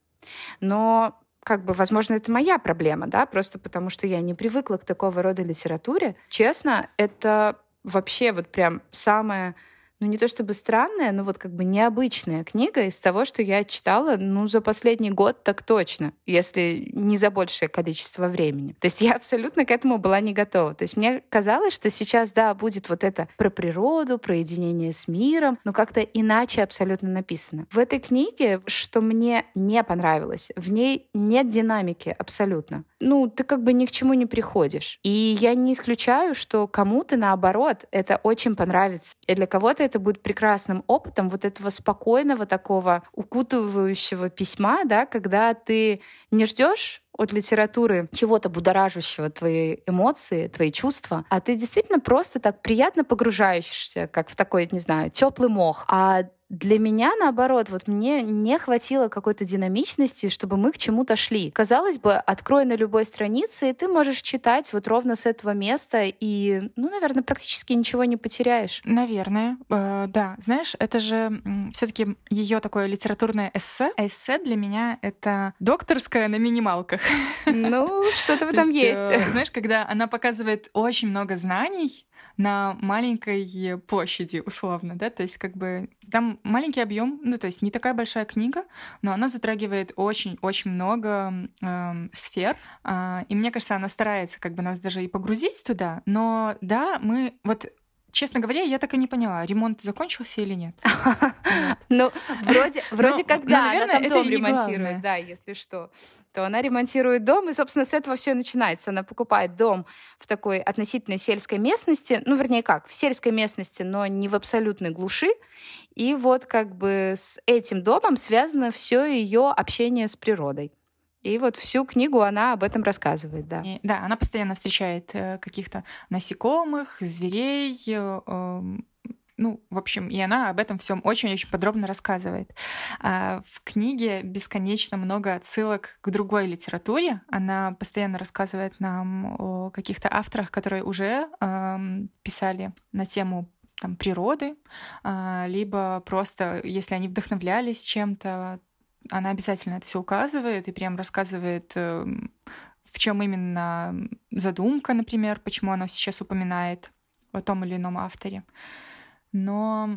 Но как бы, возможно, это моя проблема, да, просто потому что я не привыкла к такого рода литературе. Честно, это вообще вот прям самое ну не то чтобы странная, но вот как бы необычная книга из того, что я читала, ну, за последний год так точно, если не за большее количество времени. То есть я абсолютно к этому была не готова. То есть мне казалось, что сейчас, да, будет вот это про природу, про единение с миром, но как-то иначе абсолютно написано. В этой книге, что мне не понравилось, в ней нет динамики абсолютно. Ну, ты как бы ни к чему не приходишь. И я не исключаю, что кому-то, наоборот, это очень понравится. И для кого-то это будет прекрасным опытом вот этого спокойного такого укутывающего письма, да, когда ты не ждешь от литературы чего-то будоражащего твои эмоции, твои чувства, а ты действительно просто так приятно погружаешься, как в такой, не знаю, теплый мох. А для меня, наоборот, вот мне не хватило какой-то динамичности, чтобы мы к чему-то шли. Казалось бы, открой на любой странице, и ты можешь читать вот ровно с этого места, и, ну, наверное, практически ничего не потеряешь. Наверное, э, да. Знаешь, это же все таки ее такое литературное эссе. А эссе для меня — это докторская на минималках. Ну, что-то в [laughs] этом есть. Э, знаешь, когда она показывает очень много знаний, на маленькой площади, условно, да, то есть как бы там маленький объем, ну, то есть не такая большая книга, но она затрагивает очень-очень много э, сфер, э, и мне кажется, она старается как бы нас даже и погрузить туда, но да, мы вот Честно говоря, я так и не поняла, ремонт закончился или нет. [laughs] Ну, вроде, вроде как да, она там дом ремонтирует, да, если что. То она ремонтирует дом, и, собственно, с этого все начинается. Она покупает дом в такой относительно сельской местности, ну, вернее, как, в сельской местности, но не в абсолютной глуши. И вот как бы с этим домом связано все ее общение с природой. И вот всю книгу она об этом рассказывает, да. И, да, она постоянно встречает э, каких-то насекомых, зверей, э, э, ну, в общем, и она об этом всем очень-очень подробно рассказывает. А в книге бесконечно много отсылок к другой литературе. Она постоянно рассказывает нам о каких-то авторах, которые уже э, писали на тему там, природы, э, либо просто, если они вдохновлялись чем-то, она обязательно это все указывает и прям рассказывает, эм, в чем именно задумка, например, почему она сейчас упоминает о том или ином авторе. Но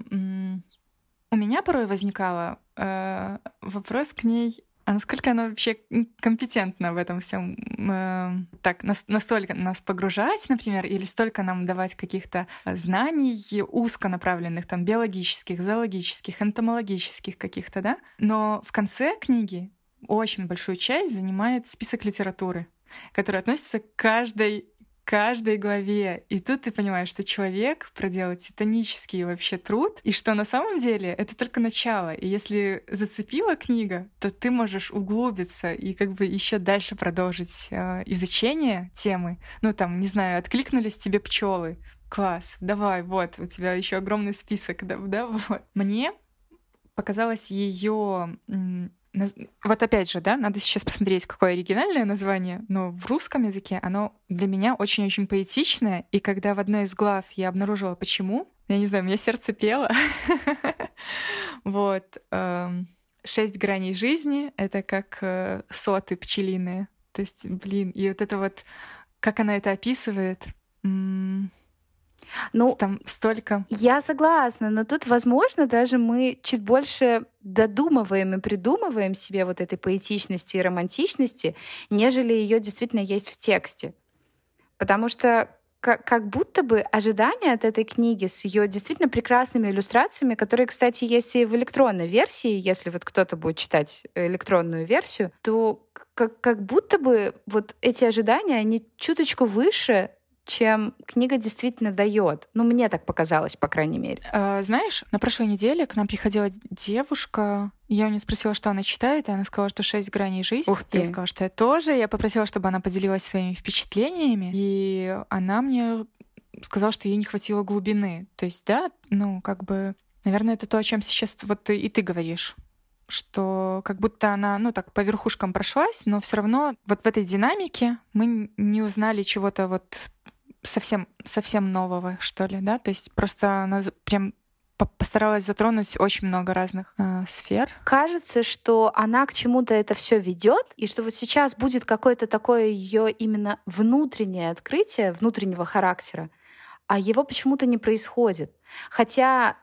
у меня порой возникало э, вопрос к ней а насколько она вообще компетентна в этом всем? Э, так, настолько нас погружать, например, или столько нам давать каких-то знаний узконаправленных, там, биологических, зоологических, энтомологических каких-то, да? Но в конце книги очень большую часть занимает список литературы, который относится к каждой каждой главе. И тут ты понимаешь, что человек проделал титанический вообще труд, и что на самом деле это только начало. И если зацепила книга, то ты можешь углубиться и как бы еще дальше продолжить э, изучение темы. Ну там, не знаю, откликнулись тебе пчелы. Класс, давай, вот, у тебя еще огромный список, да, да, [laughs] вот. Мне показалось ее вот опять же, да, надо сейчас посмотреть, какое оригинальное название, но в русском языке оно для меня очень-очень поэтичное, и когда в одной из глав я обнаружила, почему, я не знаю, у меня сердце пело. [laughs] Вот. Эм, Шесть граней жизни — это как э, соты пчелиные. То есть, блин, и вот это вот, как она это описывает, ну, там столько. Я согласна, но тут, возможно, даже мы чуть больше додумываем и придумываем себе вот этой поэтичности и романтичности, нежели ее действительно есть в тексте. Потому что как, как будто бы ожидания от этой книги с ее действительно прекрасными иллюстрациями, которые, кстати, есть и в электронной версии, если вот кто-то будет читать электронную версию, то как, как будто бы вот эти ожидания, они чуточку выше чем книга действительно дает. Ну, мне так показалось, по крайней мере. А, знаешь, на прошлой неделе к нам приходила девушка, я у нее спросила, что она читает, и она сказала, что «Шесть граней жизни». Ух ты. Я сказала, что я тоже. Я попросила, чтобы она поделилась своими впечатлениями, и она мне сказала, что ей не хватило глубины. То есть, да, ну, как бы, наверное, это то, о чем сейчас вот и ты говоришь что как будто она, ну так, по верхушкам прошлась, но все равно вот в этой динамике мы не узнали чего-то вот совсем, совсем нового, что ли, да? То есть просто она прям постаралась затронуть очень много разных э, сфер. Кажется, что она к чему-то это все ведет, и что вот сейчас будет какое-то такое ее именно внутреннее открытие внутреннего характера, а его почему-то не происходит. Хотя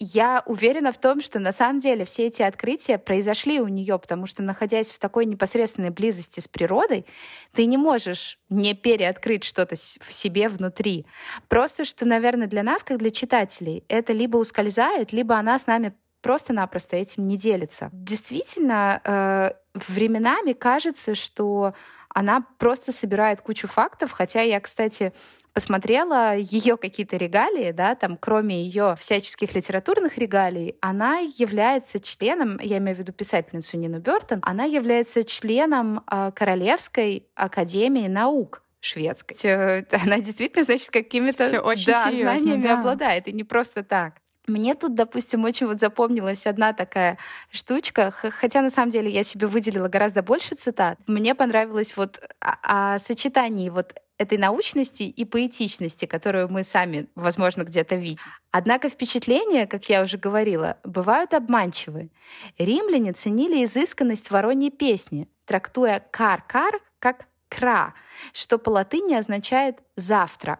я уверена в том, что на самом деле все эти открытия произошли у нее, потому что находясь в такой непосредственной близости с природой, ты не можешь не переоткрыть что-то в себе внутри. Просто что, наверное, для нас, как для читателей, это либо ускользает, либо она с нами просто-напросто этим не делится. Действительно, э, временами кажется, что она просто собирает кучу фактов, хотя я, кстати, посмотрела ее какие-то регалии, да, там, кроме ее всяческих литературных регалий, она является членом, я имею в виду писательницу Нину Бертон, она является членом э, Королевской академии наук шведской. Э, она действительно, значит, какими-то да, знаниями да. обладает, и не просто так. Мне тут, допустим, очень вот запомнилась одна такая штучка, хотя на самом деле я себе выделила гораздо больше цитат. Мне понравилось вот о, о сочетании вот этой научности и поэтичности, которую мы сами, возможно, где-то видим. Однако впечатления, как я уже говорила, бывают обманчивы. Римляне ценили изысканность вороньей песни, трактуя «кар-кар» как «кра», что по латыни означает «завтра»,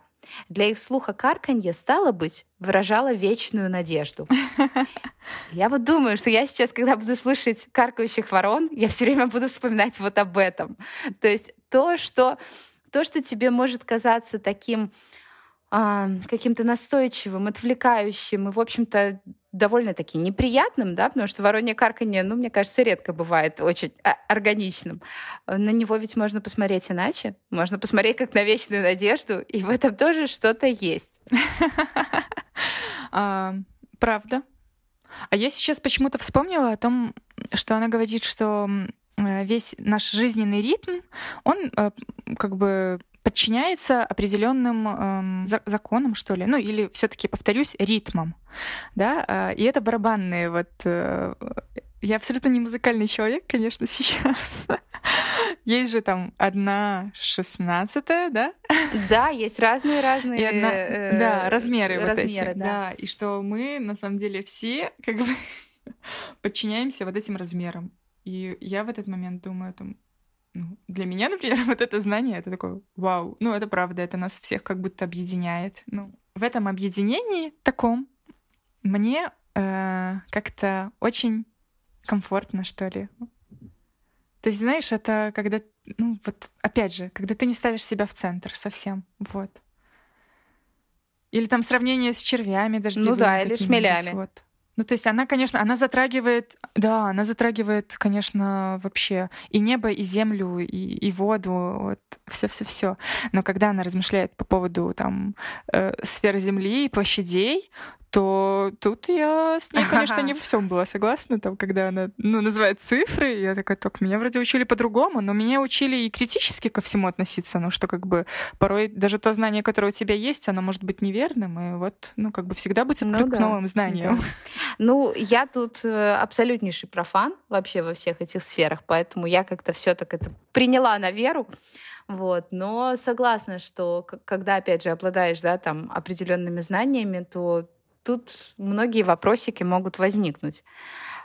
для их слуха карканье, стало быть, выражало вечную надежду. [laughs] Я вот думаю, что я сейчас, когда буду слышать каркающих ворон, я все время буду вспоминать вот об этом. То есть то, что, то, что тебе может казаться таким а, каким-то настойчивым, отвлекающим и, в общем-то, довольно-таки неприятным, да, потому что воронье карканье, ну, мне кажется, редко бывает очень а, органичным. На него ведь можно посмотреть иначе. Можно посмотреть как на вечную надежду, и в этом тоже что-то есть. [laughs] А, правда. А я сейчас почему-то вспомнила о том, что она говорит, что весь наш жизненный ритм, он э, как бы подчиняется определенным эм, законам, что ли, ну или все-таки, повторюсь, ритмам, да, э, и это барабанные вот. Э, я абсолютно не музыкальный человек, конечно, [laughs] сейчас. Есть же там одна шестнадцатая, да? Да, есть разные разные. одна, э, да, размеры, размеры вот эти, да. да, и что мы на самом деле все как бы [laughs] подчиняемся вот этим размерам. И я в этот момент думаю, там, ну, для меня, [laughs] например, вот это знание, это такое, вау, ну, это правда, это нас всех как будто объединяет. Ну, в этом объединении таком мне э, как-то очень комфортно, что ли. То есть, знаешь, это когда, ну, вот, опять же, когда ты не ставишь себя в центр совсем, вот. Или там сравнение с червями дождевыми. Ну да, или шмелями. Вот. Ну, то есть она, конечно, она затрагивает, да, она затрагивает, конечно, вообще и небо, и землю, и, и воду, вот все-все-все. Но когда она размышляет по поводу там э, сферы Земли и площадей, то тут я с ней, конечно, не во всем была согласна. Там, когда она ну, называет цифры, я такая, так, меня вроде учили по-другому, но меня учили и критически ко всему относиться, ну, что как бы порой даже то знание, которое у тебя есть, оно может быть неверным, и вот, ну, как бы всегда быть открыт ну, да. к новым знаниям. Да. Ну, я тут э, абсолютнейший профан вообще во всех этих сферах, поэтому я как-то все так это приняла на веру. Вот. Но согласна, что когда, опять же, обладаешь да, там, определенными знаниями, то тут многие вопросики могут возникнуть.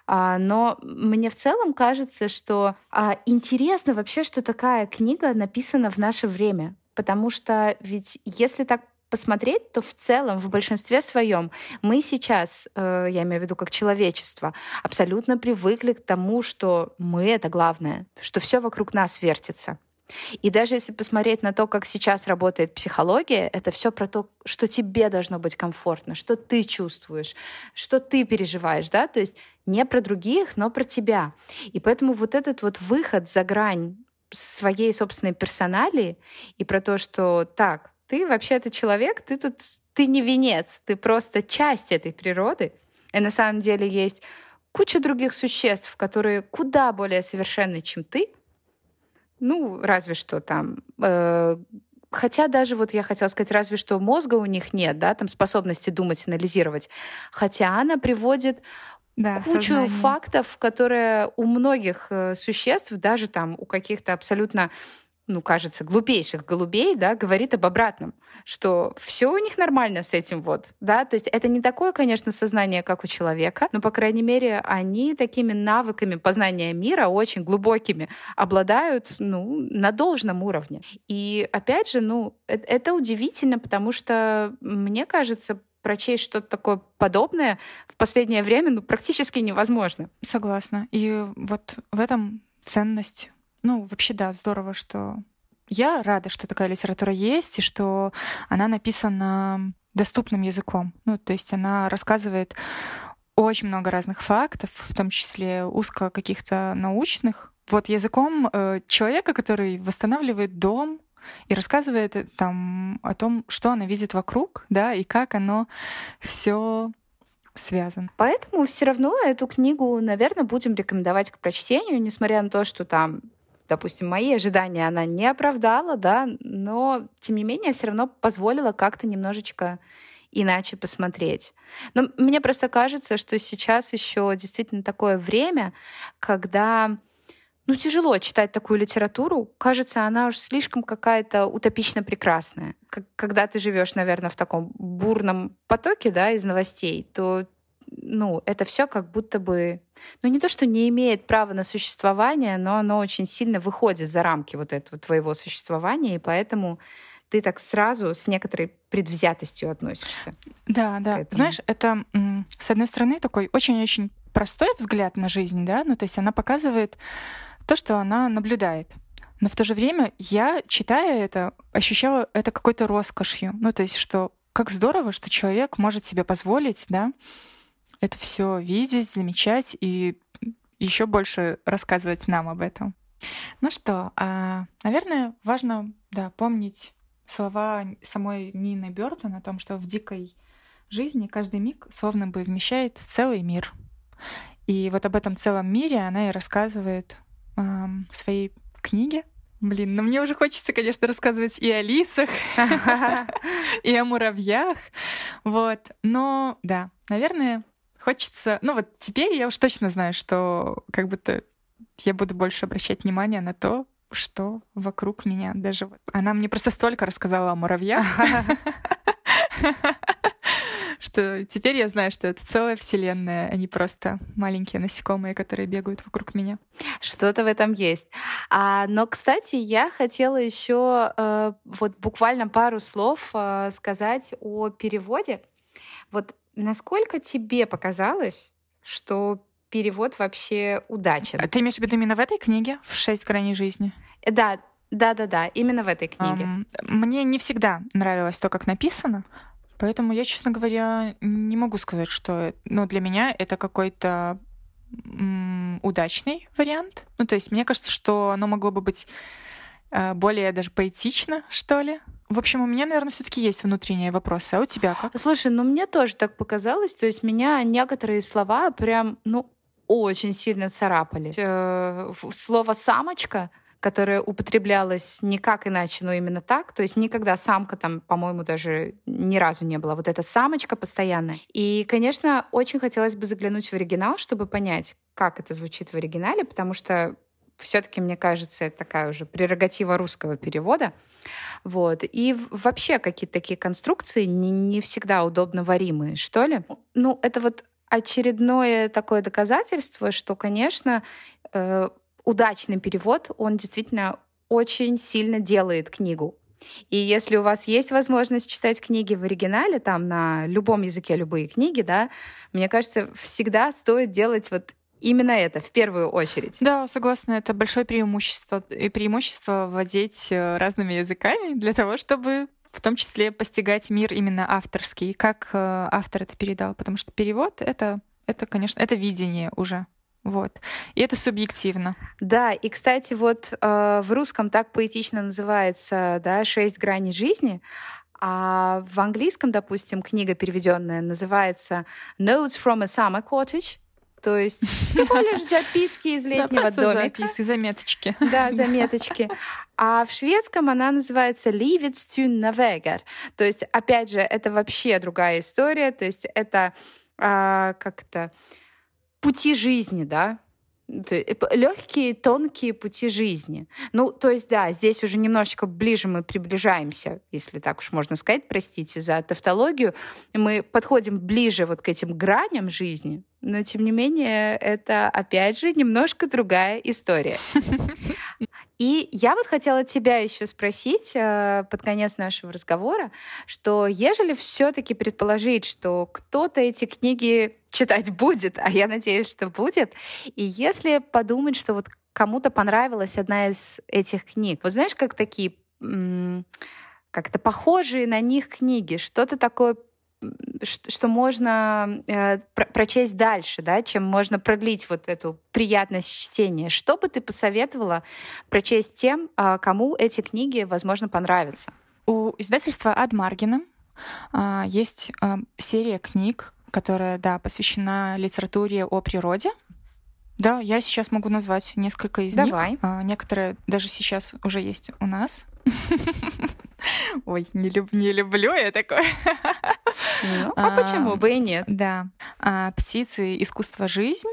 А, но мне в целом кажется, что а, интересно вообще, что такая книга написана в наше время. Потому что ведь если так посмотреть, то в целом, в большинстве своем, мы сейчас, э, я имею в виду как человечество, абсолютно привыкли к тому, что мы это главное, что все вокруг нас вертится. И даже если посмотреть на то, как сейчас работает психология, это все про то, что тебе должно быть комфортно, что ты чувствуешь, что ты переживаешь, да, то есть не про других, но про тебя. И поэтому вот этот вот выход за грань своей собственной персоналии и про то, что так, ты вообще-то человек, ты тут, ты не венец, ты просто часть этой природы. И на самом деле есть куча других существ, которые куда более совершенны, чем ты, ну, разве что там э, Хотя даже вот я хотела сказать, разве что мозга у них нет, да, там способности думать, анализировать. Хотя она приводит да, кучу сознание. фактов, которые у многих э, существ, даже там у каких-то абсолютно ну, кажется, глупейших голубей, да, говорит об обратном, что все у них нормально с этим вот, да, то есть это не такое, конечно, сознание, как у человека, но, по крайней мере, они такими навыками познания мира очень глубокими обладают, ну, на должном уровне. И, опять же, ну, это, это удивительно, потому что, мне кажется, прочесть что-то такое подобное в последнее время ну, практически невозможно. Согласна. И вот в этом ценность. Ну, вообще, да, здорово, что я рада, что такая литература есть, и что она написана доступным языком. Ну, то есть она рассказывает очень много разных фактов, в том числе узко каких-то научных. Вот языком э, человека, который восстанавливает дом и рассказывает э, там о том, что она видит вокруг, да, и как оно все связано. Поэтому все равно эту книгу, наверное, будем рекомендовать к прочтению, несмотря на то, что там допустим, мои ожидания она не оправдала, да, но, тем не менее, все равно позволила как-то немножечко иначе посмотреть. Но мне просто кажется, что сейчас еще действительно такое время, когда ну, тяжело читать такую литературу. Кажется, она уж слишком какая-то утопично прекрасная. Когда ты живешь, наверное, в таком бурном потоке, да, из новостей, то ну, это все как будто бы, ну, не то, что не имеет права на существование, но оно очень сильно выходит за рамки вот этого твоего существования, и поэтому ты так сразу с некоторой предвзятостью относишься. Да, да. Знаешь, это, с одной стороны, такой очень-очень простой взгляд на жизнь, да, ну, то есть она показывает то, что она наблюдает. Но в то же время я, читая это, ощущала это какой-то роскошью. Ну, то есть, что как здорово, что человек может себе позволить, да, это все видеть, замечать и еще больше рассказывать нам об этом. Ну что, а, наверное, важно да, помнить слова самой Нины Бёртон о том, что в дикой жизни каждый миг словно бы вмещает целый мир. И вот об этом целом мире она и рассказывает э, в своей книге. Блин, ну мне уже хочется, конечно, рассказывать и о лисах, [laughs] [laughs] и о муравьях. Вот. Но да, наверное, хочется... Ну вот теперь я уж точно знаю, что как будто я буду больше обращать внимание на то, что вокруг меня. Даже она мне просто столько рассказала о муравьях, [laughs] что теперь я знаю, что это целая вселенная, а не просто маленькие насекомые, которые бегают вокруг меня. Что-то в этом есть. А, но, кстати, я хотела еще э, вот буквально пару слов э, сказать о переводе. Вот Насколько тебе показалось, что перевод вообще удачен? А ты имеешь в виду именно в этой книге, в «Шесть граней жизни»? Да, да, да, да, именно в этой книге. Um, мне не всегда нравилось то, как написано, поэтому я, честно говоря, не могу сказать, что, ну, для меня это какой-то удачный вариант. Ну, то есть мне кажется, что оно могло бы быть э, более даже поэтично, что ли. В общем, у меня, наверное, все-таки есть внутренние вопросы. А у тебя как? Слушай, ну мне тоже так показалось. То есть меня некоторые слова прям, ну, очень сильно царапали. Э, слово «самочка» которое употреблялось никак иначе, но именно так. То есть никогда самка там, по-моему, даже ни разу не была. Вот эта самочка постоянная. И, конечно, очень хотелось бы заглянуть в оригинал, чтобы понять, как это звучит в оригинале, потому что все-таки, мне кажется, это такая уже прерогатива русского перевода. Вот. И вообще какие-то такие конструкции не, не всегда удобно варимые, что ли. Ну, это вот очередное такое доказательство, что, конечно, э, удачный перевод, он действительно очень сильно делает книгу. И если у вас есть возможность читать книги в оригинале, там на любом языке любые книги, да, мне кажется, всегда стоит делать вот именно это в первую очередь. Да, согласна, это большое преимущество и преимущество владеть э, разными языками для того, чтобы в том числе постигать мир именно авторский, как э, автор это передал, потому что перевод это это, конечно, это видение уже. Вот. И это субъективно. Да, и, кстати, вот э, в русском так поэтично называется, да, «Шесть граней жизни», а в английском, допустим, книга переведенная называется «Notes from a Summer Cottage», то есть всего лишь записки из летнего да, домика. записки, заметочки. Да, заметочки. А в шведском она называется «Livets Navegar». То есть, опять же, это вообще другая история. То есть это а, как-то пути жизни, да, легкие, тонкие пути жизни. Ну, то есть, да, здесь уже немножечко ближе мы приближаемся, если так уж можно сказать, простите за тавтологию, мы подходим ближе вот к этим граням жизни, но тем не менее это, опять же, немножко другая история. [laughs] И я вот хотела тебя еще спросить э, под конец нашего разговора, что ежели все-таки предположить, что кто-то эти книги читать будет, а я надеюсь, что будет, и если подумать, что вот кому-то понравилась одна из этих книг, вот знаешь, как такие как-то похожие на них книги, что-то такое что можно э, прочесть дальше, да, чем можно продлить вот эту приятность чтения. Что бы ты посоветовала прочесть тем, э, кому эти книги, возможно, понравятся? У издательства Адмаргина э, есть э, серия книг, которая, да, посвящена литературе о природе. Да, я сейчас могу назвать несколько из Давай. них. Давай. Некоторые даже сейчас уже есть у нас. [laughs] Ой, не, люб, не люблю я такое. Ну, а, а почему бы и нет? Да. А, «Птицы. Искусство. Жизнь»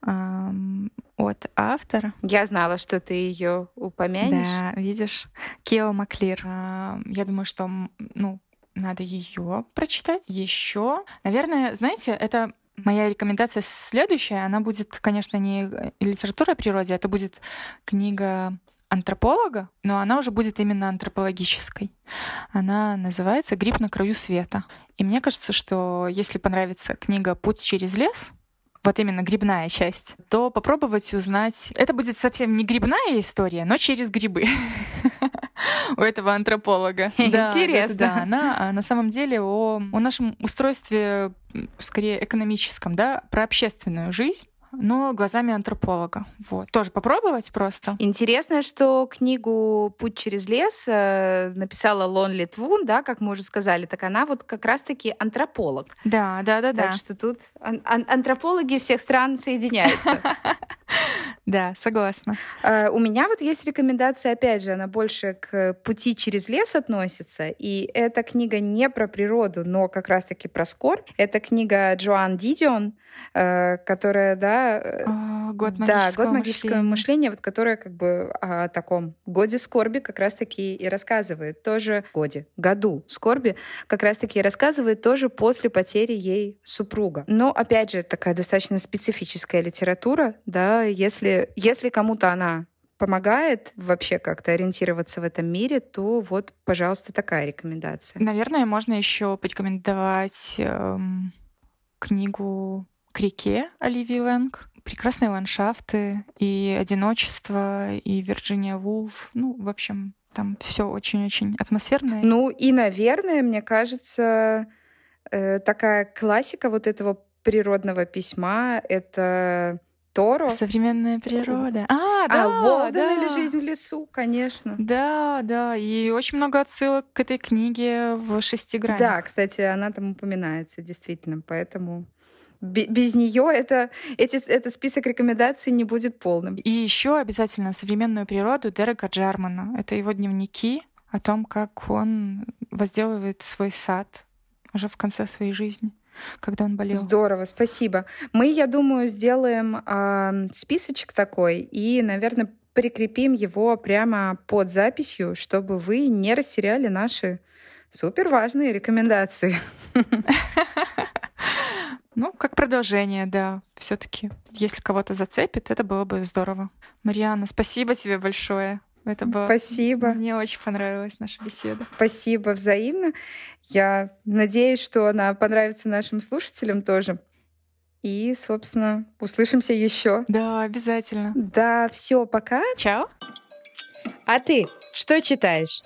от автора. Я знала, что ты ее упомянешь. Да, видишь. Кео Маклир. Я думаю, что ну, надо ее прочитать еще. Наверное, знаете, это Моя рекомендация следующая, она будет, конечно, не литература о природе, это будет книга антрополога, но она уже будет именно антропологической. Она называется «Гриб на краю света». И мне кажется, что если понравится книга «Путь через лес», вот именно грибная часть, то попробовать узнать... Это будет совсем не грибная история, но через грибы [laughs] [laughs] у этого антрополога. [laughs] Интересно. Да, она а, на самом деле о, о нашем устройстве, скорее экономическом, да, про общественную жизнь но глазами антрополога. Вот. Тоже попробовать просто. Интересно, что книгу «Путь через лес» э, написала Лон Литвун, да, как мы уже сказали, так она вот как раз-таки антрополог. Да, да, да, да. Так что тут ан- антропологи всех стран соединяются. [laughs] Да, согласна. Uh, у меня вот есть рекомендация, опять же, она больше к пути через лес относится, и эта книга не про природу, но как раз-таки про скор. Это книга Джоан Дидион, uh, которая, да... Uh, год магического Да, год магического мышления. мышления, вот которая как бы о таком годе скорби как раз-таки и рассказывает. Тоже годе, году скорби как раз-таки и рассказывает тоже после потери ей супруга. Но, опять же, такая достаточно специфическая литература, да, если, если кому-то она помогает вообще как-то ориентироваться в этом мире, то вот, пожалуйста, такая рекомендация. Наверное, можно еще порекомендовать эм, книгу «К реке» Оливии Лэнг. Прекрасные ландшафты и одиночество, и Вирджиния Вулф. Ну, в общем, там все очень-очень атмосферное. Ну и, наверное, мне кажется, э, такая классика вот этого природного письма — это Торо. Современная природа. А, да, а Волден да. или Жизнь в лесу, конечно. Да, да, и очень много отсылок к этой книге в шести гранях. Да, кстати, она там упоминается, действительно, поэтому без нее это, эти, этот список рекомендаций не будет полным. И еще обязательно современную природу Дерека Джармана. Это его дневники о том, как он возделывает свой сад уже в конце своей жизни когда он болел. Здорово, спасибо. Мы, я думаю, сделаем э, списочек такой и, наверное, прикрепим его прямо под записью, чтобы вы не растеряли наши супер важные рекомендации. [laughs] Ну, как продолжение, да. Все-таки, если кого-то зацепит, это было бы здорово. Марианна, спасибо тебе большое. Это было... Спасибо. Мне очень понравилась наша беседа. Спасибо взаимно. Я надеюсь, что она понравится нашим слушателям тоже. И, собственно, услышимся еще. Да, обязательно. Да, все, пока. Чао. А ты что читаешь?